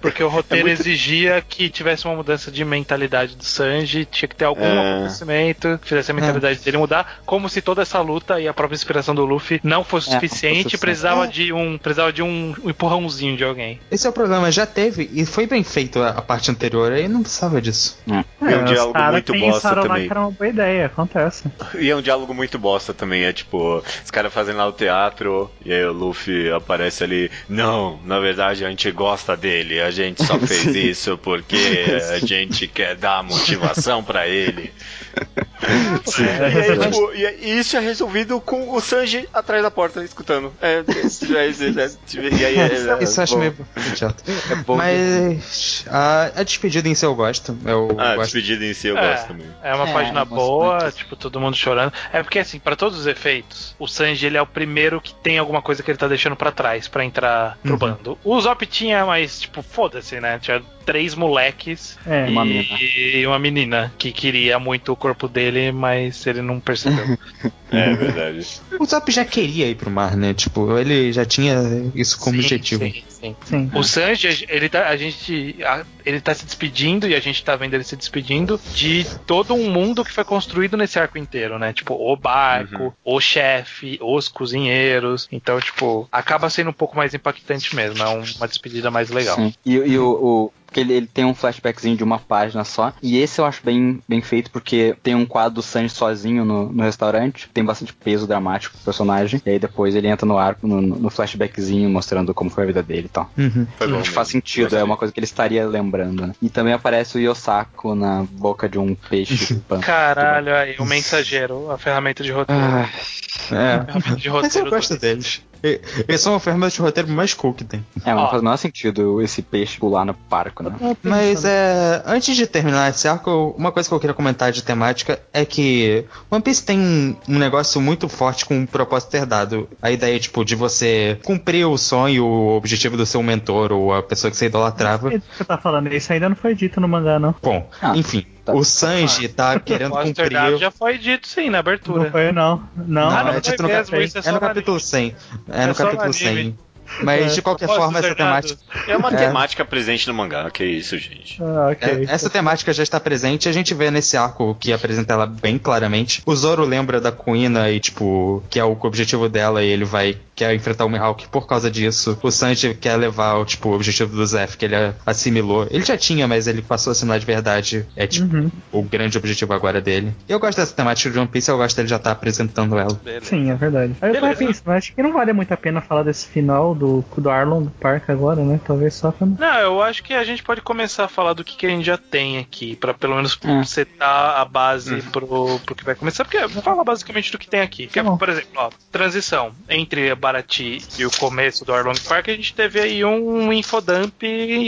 porque o roteiro é muito... exigia que tivesse uma mudança de mentalidade do Sanji, tinha que ter algum é... acontecimento que fizesse a mentalidade é. dele mudar, como se toda essa luta e a própria inspiração do Luffy não fosse é, suficiente, precisava de um precisava de um, um, empurrãozinho de alguém. Esse é o problema, já teve e foi bem feito a, a parte anterior, aí não precisava disso. É, é um diálogo muito bosta também. Que era uma boa ideia, acontece. E é um diálogo muito bosta também, é tipo, os caras fazendo lá o teatro e aí o Luffy aparece ali, não, na verdade a gente gosta dele, a gente só <laughs> fez isso porque a gente quer dar motivação para ele. Sim. É, e, aí, tipo, e, isso é resumido com o Sanji atrás da porta, escutando. É, é, é, e aí, isso eu acho meio chato. Mas a, a, despedida em si eu gosto. Eu ah, gosto. a despedida em si eu gosto também. É uma página boa, tipo, todo mundo chorando. É porque, assim, para todos os efeitos, o Sanji ele é o primeiro que tem alguma coisa que ele tá deixando para trás para entrar pro uhum. bando. O Zop tinha mais, tipo, foda-se, né? Tinha três moleques é, e, uma e uma menina que queria muito o corpo dele, mas ele não percebeu. <laughs> é verdade. O Zop já queria ir pro mar, né? Tipo, ele já tinha isso como sim, objetivo. Sim, sim. sim. O Sanji, ele tá, a gente, ele tá se despedindo e a gente tá vendo ele se despedindo de todo um mundo que foi construído nesse arco inteiro, né? Tipo, o barco, uhum. o chefe, os cozinheiros. Então, tipo, acaba sendo um pouco mais impactante mesmo. É uma despedida mais legal. Sim. E, e o, o porque ele, ele, tem um flashbackzinho de uma página só. E esse eu acho bem, bem feito, porque tem um quadro do Sanji sozinho no, no restaurante, tem bastante peso dramático pro personagem. E aí depois ele entra no arco, no, no flashbackzinho, mostrando como foi a vida dele e tal. Uhum. Que faz sentido, é uma coisa que ele estaria lembrando. Né? E também aparece o Yosako na boca de um peixe. <laughs> Caralho, aí, o mensageiro, a ferramenta de roteiro. Ah, é. De roteiro Mas eu gosto deles. Eles são a ferramenta de roteiro mais cool que tem. É, mas não faz o menor sentido esse peixe pular no né? Mas é. Antes de terminar esse arco, uma coisa que eu queria comentar de temática é que One Piece tem um negócio muito forte com o propósito herdado. A ideia, tipo, de você cumprir o sonho, o objetivo do seu mentor ou a pessoa que você idolatrava. Não sei que você tá falando, isso ainda não foi dito no mangá, não. Bom, ah. enfim. Tá. O Sanji tá <laughs> querendo cumprir. já foi dito sim na abertura. Não foi, não. Não, não, não é dito no, mesmo, cap... é, é no capítulo 100. É, é no capítulo 100. Mas é, de qualquer forma, essa temática. É uma é... temática presente no mangá, que isso, gente. Ah, okay. é, essa temática já está presente a gente vê nesse arco que apresenta ela bem claramente. O Zoro lembra da Kuina e, tipo, que é o objetivo dela e ele vai quer enfrentar o Mihawk por causa disso. O Sanji quer levar tipo, o objetivo do Zef, que ele assimilou. Ele já tinha, mas ele passou a assimilar de verdade. É tipo uhum. o grande objetivo agora dele. Eu gosto dessa temática de One Piece, eu gosto dele já estar tá apresentando ela. Beleza. Sim, é verdade. Aí eu tava pensando, acho que não vale muito a pena falar desse final do, do Arlong Park agora, né? Talvez só pra... Não, eu acho que a gente pode começar a falar do que, que a gente já tem aqui, para pelo menos é. setar a base uhum. pro, pro que vai começar, porque fala basicamente do que tem aqui. Que é, por exemplo, ó, transição entre a Paraty e o começo do Arlong Park, a gente teve aí um infodump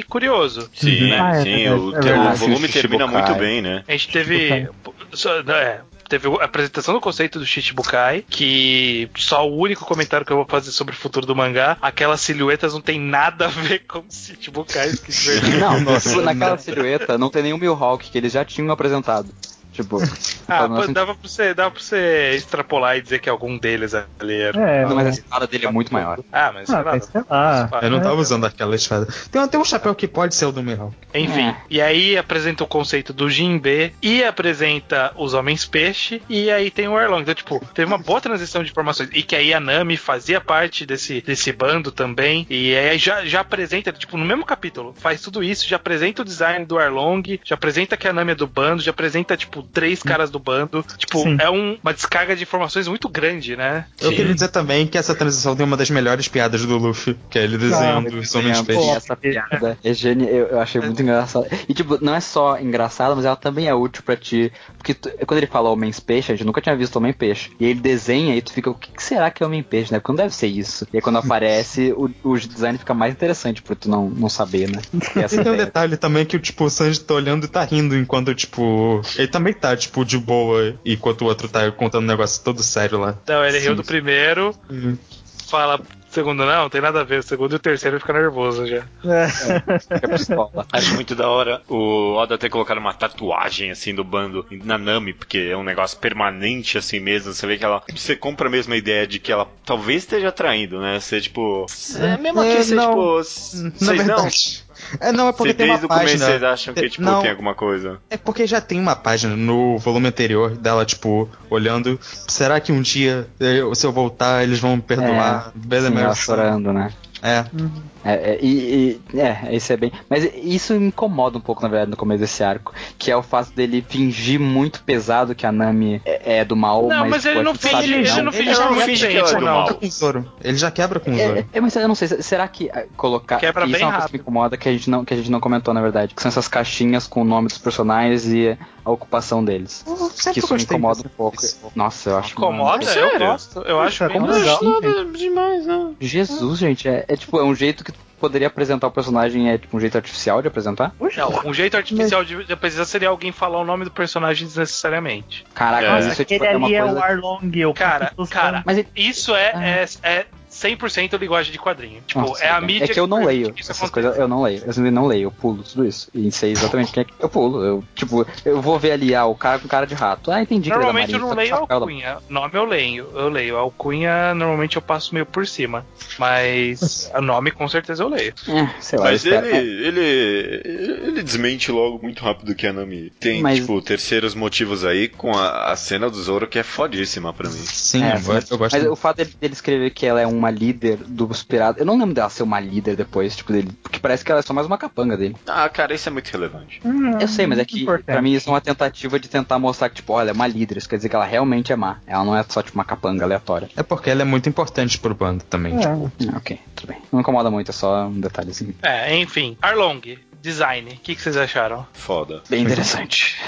curioso. Sim, né? ah, é, sim, é, o, é, o volume termina muito bem, né? A gente teve. É, teve a apresentação do conceito do Shichibukai, que só o único comentário que eu vou fazer sobre o futuro do mangá, aquelas silhuetas não tem nada a ver com Shichibukais. Que não, <laughs> naquela silhueta não tem nenhum Mihawk que eles já tinham apresentado. Tipo. <laughs> Ah, pô, dava, pra você, dava pra você extrapolar e dizer que algum deles ali era. É, não, mas a espada dele é muito maior. Ah, mas ah, lá. Sei lá. Eu não tava usando aquela espada. Tem até um chapéu que pode ser o do Mihawk. Enfim, é. e aí apresenta o conceito do Jinbe e apresenta os Homens Peixe e aí tem o Arlong. Então, tipo, teve uma boa transição de informações. E que aí a Nami fazia parte desse, desse bando também. E aí já, já apresenta, tipo, no mesmo capítulo, faz tudo isso, já apresenta o design do Arlong, já apresenta que a Nami é do bando, já apresenta, tipo, três caras do bando. Tipo, Sim. é um, uma descarga de informações muito grande, né? Eu Sim. queria dizer também que essa transição tem uma das melhores piadas do Luffy, que é ele desenhando os homens peixes. Essa piada é genial, eu, eu achei muito engraçado. E, tipo, não é só engraçada, mas ela também é útil pra ti. Porque tu, quando ele fala homens peixe, a gente nunca tinha visto homem peixe. E ele desenha e tu fica, o que, que será que é homem peixe, né? Porque não deve ser isso. E aí quando <laughs> aparece, o, o design fica mais interessante pra tu não, não saber, né? <laughs> E, e tem um detalhe também que, tipo, o Sanji tá olhando e tá rindo enquanto, tipo. Ele também tá, tipo, de boa, enquanto o outro tá contando um negócio todo sério lá. Não, ele Sim. riu do primeiro. Uhum. Fala, segundo não, não tem nada a ver. O segundo e o terceiro fica nervoso já. É. é Acho muito da hora o Oda ter colocado uma tatuagem assim do bando na Nami, porque é um negócio permanente assim mesmo. Você vê que ela. Você compra mesmo a ideia de que ela talvez esteja traindo, né? Você, tipo. É mesmo aqui, é, você, não, tipo. Vocês não. É, não, é porque tem uma página. Desde o vocês acham que, tipo, não, tem alguma coisa? É porque já tem uma página no volume anterior dela, tipo, olhando. Será que um dia, se eu voltar, eles vão me perdoar? É, Beleza, chorando, né? É. Uhum. É, é, e, e, é, isso é bem. Mas isso me incomoda um pouco, na verdade, no começo desse arco. Que é o fato dele fingir muito pesado que a Nami é, é do mal. Não, mas, mas ele, não finge, ele, ele não finge, ele não finge que ela é do mal. Com Zoro. Ele já quebra com o Zoro. É, é, mas eu não sei, será que colocar. Quebra isso bem é uma rápido. coisa que me incomoda que a, gente não, que a gente não comentou, na verdade. Que são essas caixinhas com o nome dos personagens e a ocupação deles. Eu que isso me incomoda um pouco. Nossa, eu acho. Incomoda? Eu gosto. Eu acho bem legal. demais, não. Jesus, gente, é, é tipo, é um jeito que poderia apresentar o personagem é tipo um jeito artificial de apresentar? Não, um jeito artificial Mas... de, de apresentar seria alguém falar o nome do personagem desnecessariamente. Caraca, é. mas isso é tipo é uma coisa... é o Arlong, o cara, cara, mas isso é, ah. é, é 100% linguagem de quadrinho. Tipo, Nossa, é a mídia. É que eu não leio essas coisas, eu não leio. Eu não leio, eu pulo tudo isso. E sei exatamente quem é que eu pulo. Eu, tipo, eu vou ver ali, ah, o cara com cara de rato. Ah, entendi Normalmente que eu não leio alcunha. Nome eu leio, eu leio. Alcunha, normalmente eu passo meio por cima. Mas <laughs> o nome com certeza eu leio. É, sei lá. Mas ele, ele, ele desmente logo muito rápido que a Nami tem, Mas... tipo, terceiros motivos aí com a, a cena do Zoro que é fodíssima pra mim. Sim, é, eu, gosto, eu gosto. Mas o fato dele, dele escrever que ela é um uma líder dos piratas. Eu não lembro dela ser uma líder depois, tipo, dele. Porque parece que ela é só mais uma capanga dele. Ah, cara, isso é muito relevante. Hum, eu sei, mas é que importante. pra mim isso é uma tentativa de tentar mostrar que, tipo, olha, é uma líder. Isso quer dizer que ela realmente é má. Ela não é só, tipo, uma capanga aleatória. É porque ela é muito importante pro bando também. É. Tipo. Ah, ok, tudo bem. Não incomoda muito, é só um detalhezinho. É, enfim. Arlong, design. O que, que, vocês acharam? Foda. Bem interessante.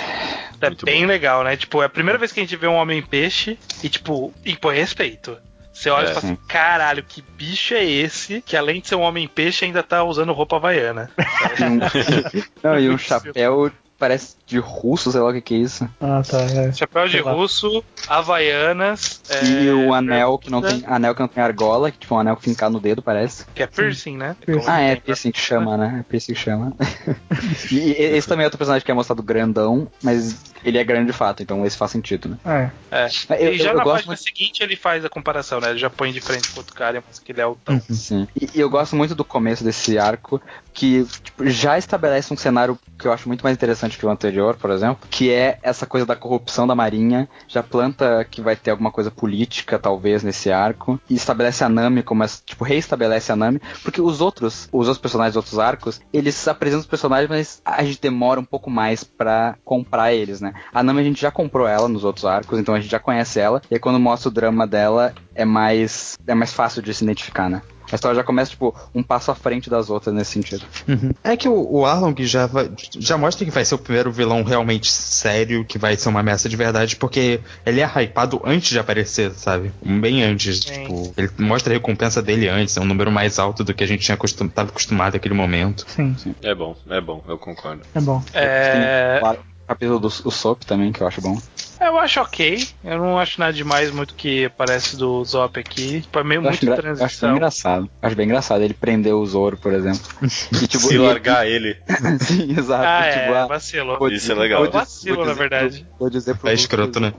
É Muito bem bom. legal, né? Tipo, é a primeira vez que a gente vê um homem peixe e, tipo, impõe respeito. Você olha é. e fala assim, caralho, que bicho é esse que além de ser um homem peixe ainda tá usando roupa havaiana? <laughs> Não, e um chapéu parece de russo, sei lá o que, que é isso. Ah, tá. É. Chapéu de russo, havaianas. E é, o anel que não tem. Anel que não tem argola, que tipo um anel fincado no dedo, parece. Que é piercing, né? Piercing. Ah, é piercing que chama, né? É piercing que chama. <laughs> e esse também é outro personagem que é mostrado grandão, mas ele é grande de fato, então esse faz sentido, né? É. é. Eu, e já eu, eu na página muito... seguinte ele faz a comparação, né? Ele já põe de frente com outro cara, mas que ele é altão. Uhum. Sim. E, e eu gosto muito do começo desse arco, que tipo, já estabelece um cenário que eu acho muito mais interessante que o anterior por exemplo, que é essa coisa da corrupção da Marinha, já planta que vai ter alguma coisa política, talvez, nesse arco, e estabelece a Nami como, essa, tipo, reestabelece a Nami, porque os outros, os outros personagens dos outros arcos, eles apresentam os personagens, mas a gente demora um pouco mais para comprar eles, né? A Nami a gente já comprou ela nos outros arcos, então a gente já conhece ela, e aí quando mostra o drama dela, é mais, é mais fácil de se identificar, né? A história já começa, tipo, um passo à frente das outras nesse sentido. Uhum. É que o, o Arlong já, vai, já mostra que vai ser o primeiro vilão realmente sério, que vai ser uma ameaça de verdade, porque ele é hypado antes de aparecer, sabe? Bem antes. Sim. Tipo, ele mostra a recompensa dele antes, é um número mais alto do que a gente tinha acostum, tava acostumado naquele momento. Sim. Sim. É bom, é bom, eu concordo. É bom. É... Tem o capítulo do Sop também, que eu acho bom. Eu acho ok. Eu não acho nada demais muito que parece do Zop aqui. Tipo, é meio Eu muito acho, engra- eu acho bem transição. engraçado. Acho bem engraçado ele prender o Zoro, por exemplo. <laughs> E, tipo, Se largar ele. <laughs> Sim, exato. Ah, E, tipo, é, ah, vacilou. vou Isso é legal. vou dizer- Vacilo, na verdade. Vou dizer pro É escroto, né?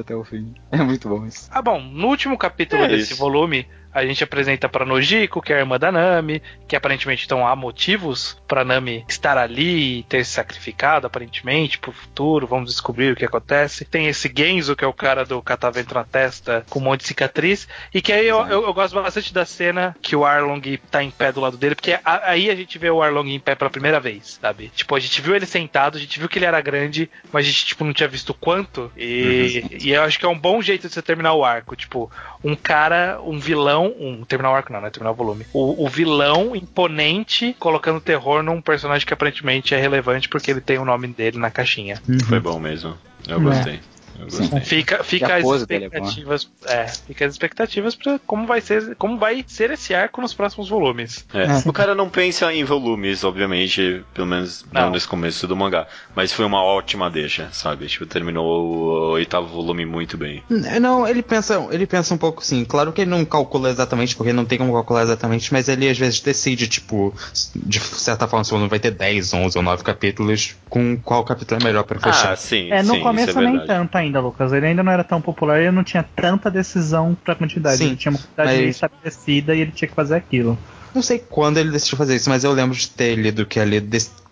até o fim. É muito bom isso. Ah, bom, no último capítulo É desse isso. volume, a gente apresenta pra Nojiko, que é a irmã da Nami, que aparentemente então há motivos pra Nami estar ali e ter se sacrificado, aparentemente, pro futuro, vamos descobrir o que acontece. Tem esse Genzo, que é o cara do catavento na testa, com um monte de cicatriz, e que aí eu, eu, eu gosto bastante da cena que o Arlong tá em pé do lado dele, porque a- aí a gente vê o Arlong em pé pela primeira vez, sabe? Tipo, a gente viu ele sentado, a gente viu que ele era grande, mas a gente, tipo, não tinha visto quanto, e, e eu acho que é um bom jeito de você terminar o arco, tipo, um cara, um vilão, um terminar o arco não, né? Terminar o volume. O, o vilão imponente colocando terror num personagem que aparentemente é relevante porque ele tem o nome dele na caixinha. Foi bom mesmo. Eu gostei. Eu gostei. Fica, fica as é expectativas, é, fica as expectativas para como vai ser, como vai ser esse arco nos próximos volumes. É. O cara não pensa em volumes, obviamente, pelo menos não. Não. nesse começo do mangá. Mas foi uma ótima deixa, sabe? Tipo, terminou o oitavo volume muito bem. Não, ele pensa, ele pensa um pouco assim. Claro que ele não calcula exatamente, porque não tem como calcular exatamente, mas ele às vezes decide, tipo, de certa forma, se o volume vai ter 10, 11 ou 9 capítulos, com qual capítulo é melhor pra fechar. Ah, sim. É, no sim, começo isso é nem tanto ainda, Lucas. Ele ainda não era tão popular, ele não tinha tanta decisão pra quantidade. Sim, ele tinha uma quantidade mas- estabelecida e ele tinha que fazer aquilo. Não sei quando ele decidiu fazer isso, mas eu lembro de ter lido que ele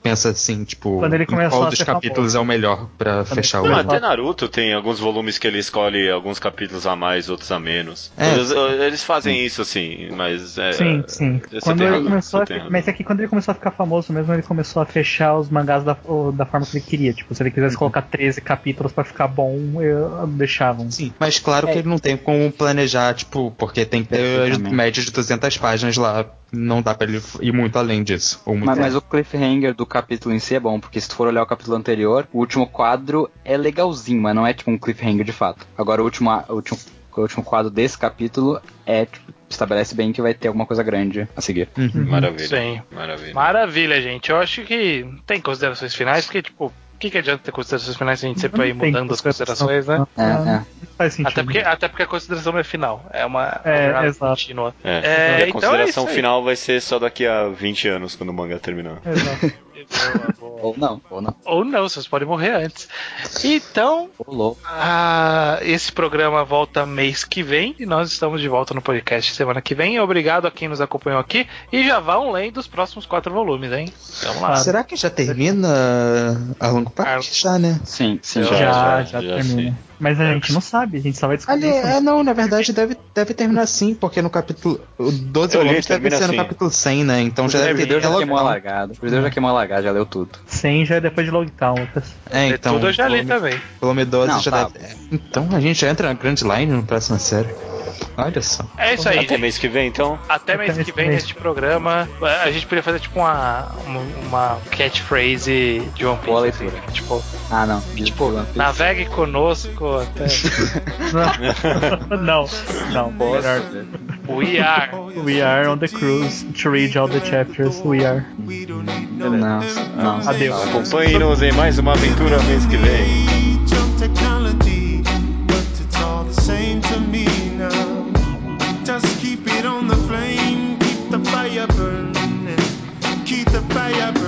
pensa assim, tipo, Quando ele qual a dos capítulos famoso. é o melhor pra fechar o Não, Uhum. até Naruto tem alguns volumes que ele escolhe alguns capítulos a mais, outros a menos. É. Eles, eles fazem isso assim, mas é. Sim, sim. você Quando ele razão, começou a, mas é que quando ele começou a ficar famoso mesmo, ele começou a fechar os mangás da, da forma que ele queria. Tipo, se ele Uhum. quisesse colocar 13 capítulos pra ficar bom, eu, deixavam. Sim, mas claro que ele não tem como planejar, tipo, porque tem que ter média de 200 páginas lá. Não dá pra ele ir muito além disso. Ou muito Mas, além. mas o cliffhanger do capítulo em si é bom, porque se tu for olhar o capítulo anterior, o último quadro é legalzinho, mas não é tipo um cliffhanger de fato. Agora o último, o último, o último quadro desse capítulo é tipo, estabelece bem que vai ter alguma coisa grande a seguir. Maravilha. Sim. Maravilha. Maravilha, gente. Eu acho que tem considerações finais, porque, tipo, o que, que adianta ter considerações finais se a gente sempre vai mudando as considerações, né? É, é. Faz sentido. Até porque, até porque a consideração não é final, é uma, É, uma jornada exato. contínua. É. É, E a então é consideração aí. final vai ser só daqui a 20 anos, quando o manga terminar. Exato. Boa, boa. Ou não, ou não. Ou não, vocês podem morrer antes. Então, ah, esse programa volta mês que vem e nós estamos de volta no podcast semana que vem. Obrigado a quem nos acompanhou aqui e já vão lendo os próximos quatro volumes, hein? Vamos lá. Será que já termina a longo parte? Já, né? Sim, sim. Já, Já, já, já, já termina. Mas a gente não sabe, a gente só vai descobrir. Ali, é, não, na verdade deve, deve terminar sim, porque no capítulo. O 12 Eu li, volumes deve ser no assim. capítulo 100, né? Então já deve ter já queimou a. O Judeu já queimou a largada, já leu tudo. 100 já é depois de Logtown, Lucas. É, então. Tudo eu já li volume- também. Volume 12 Não, já tá. deve. é, Então a gente já entra na Grand Line no próximo série. Olha só. É isso aí, Até gente. mês que vem, então. Até mês Até que mês vem que vem. neste programa. A gente podia fazer tipo uma, uma, uma catchphrase de One Piece. Assim, tipo, Ah, não. tipo navegue conosco até. <laughs> <laughs> não, não, melhor. We are. We are on the cruise to read all the chapters. We are. Não, não. Adeus. Acompanhe-nos em mais uma aventura mês que vem. the flame, keep the fire burning, keep the fire burning.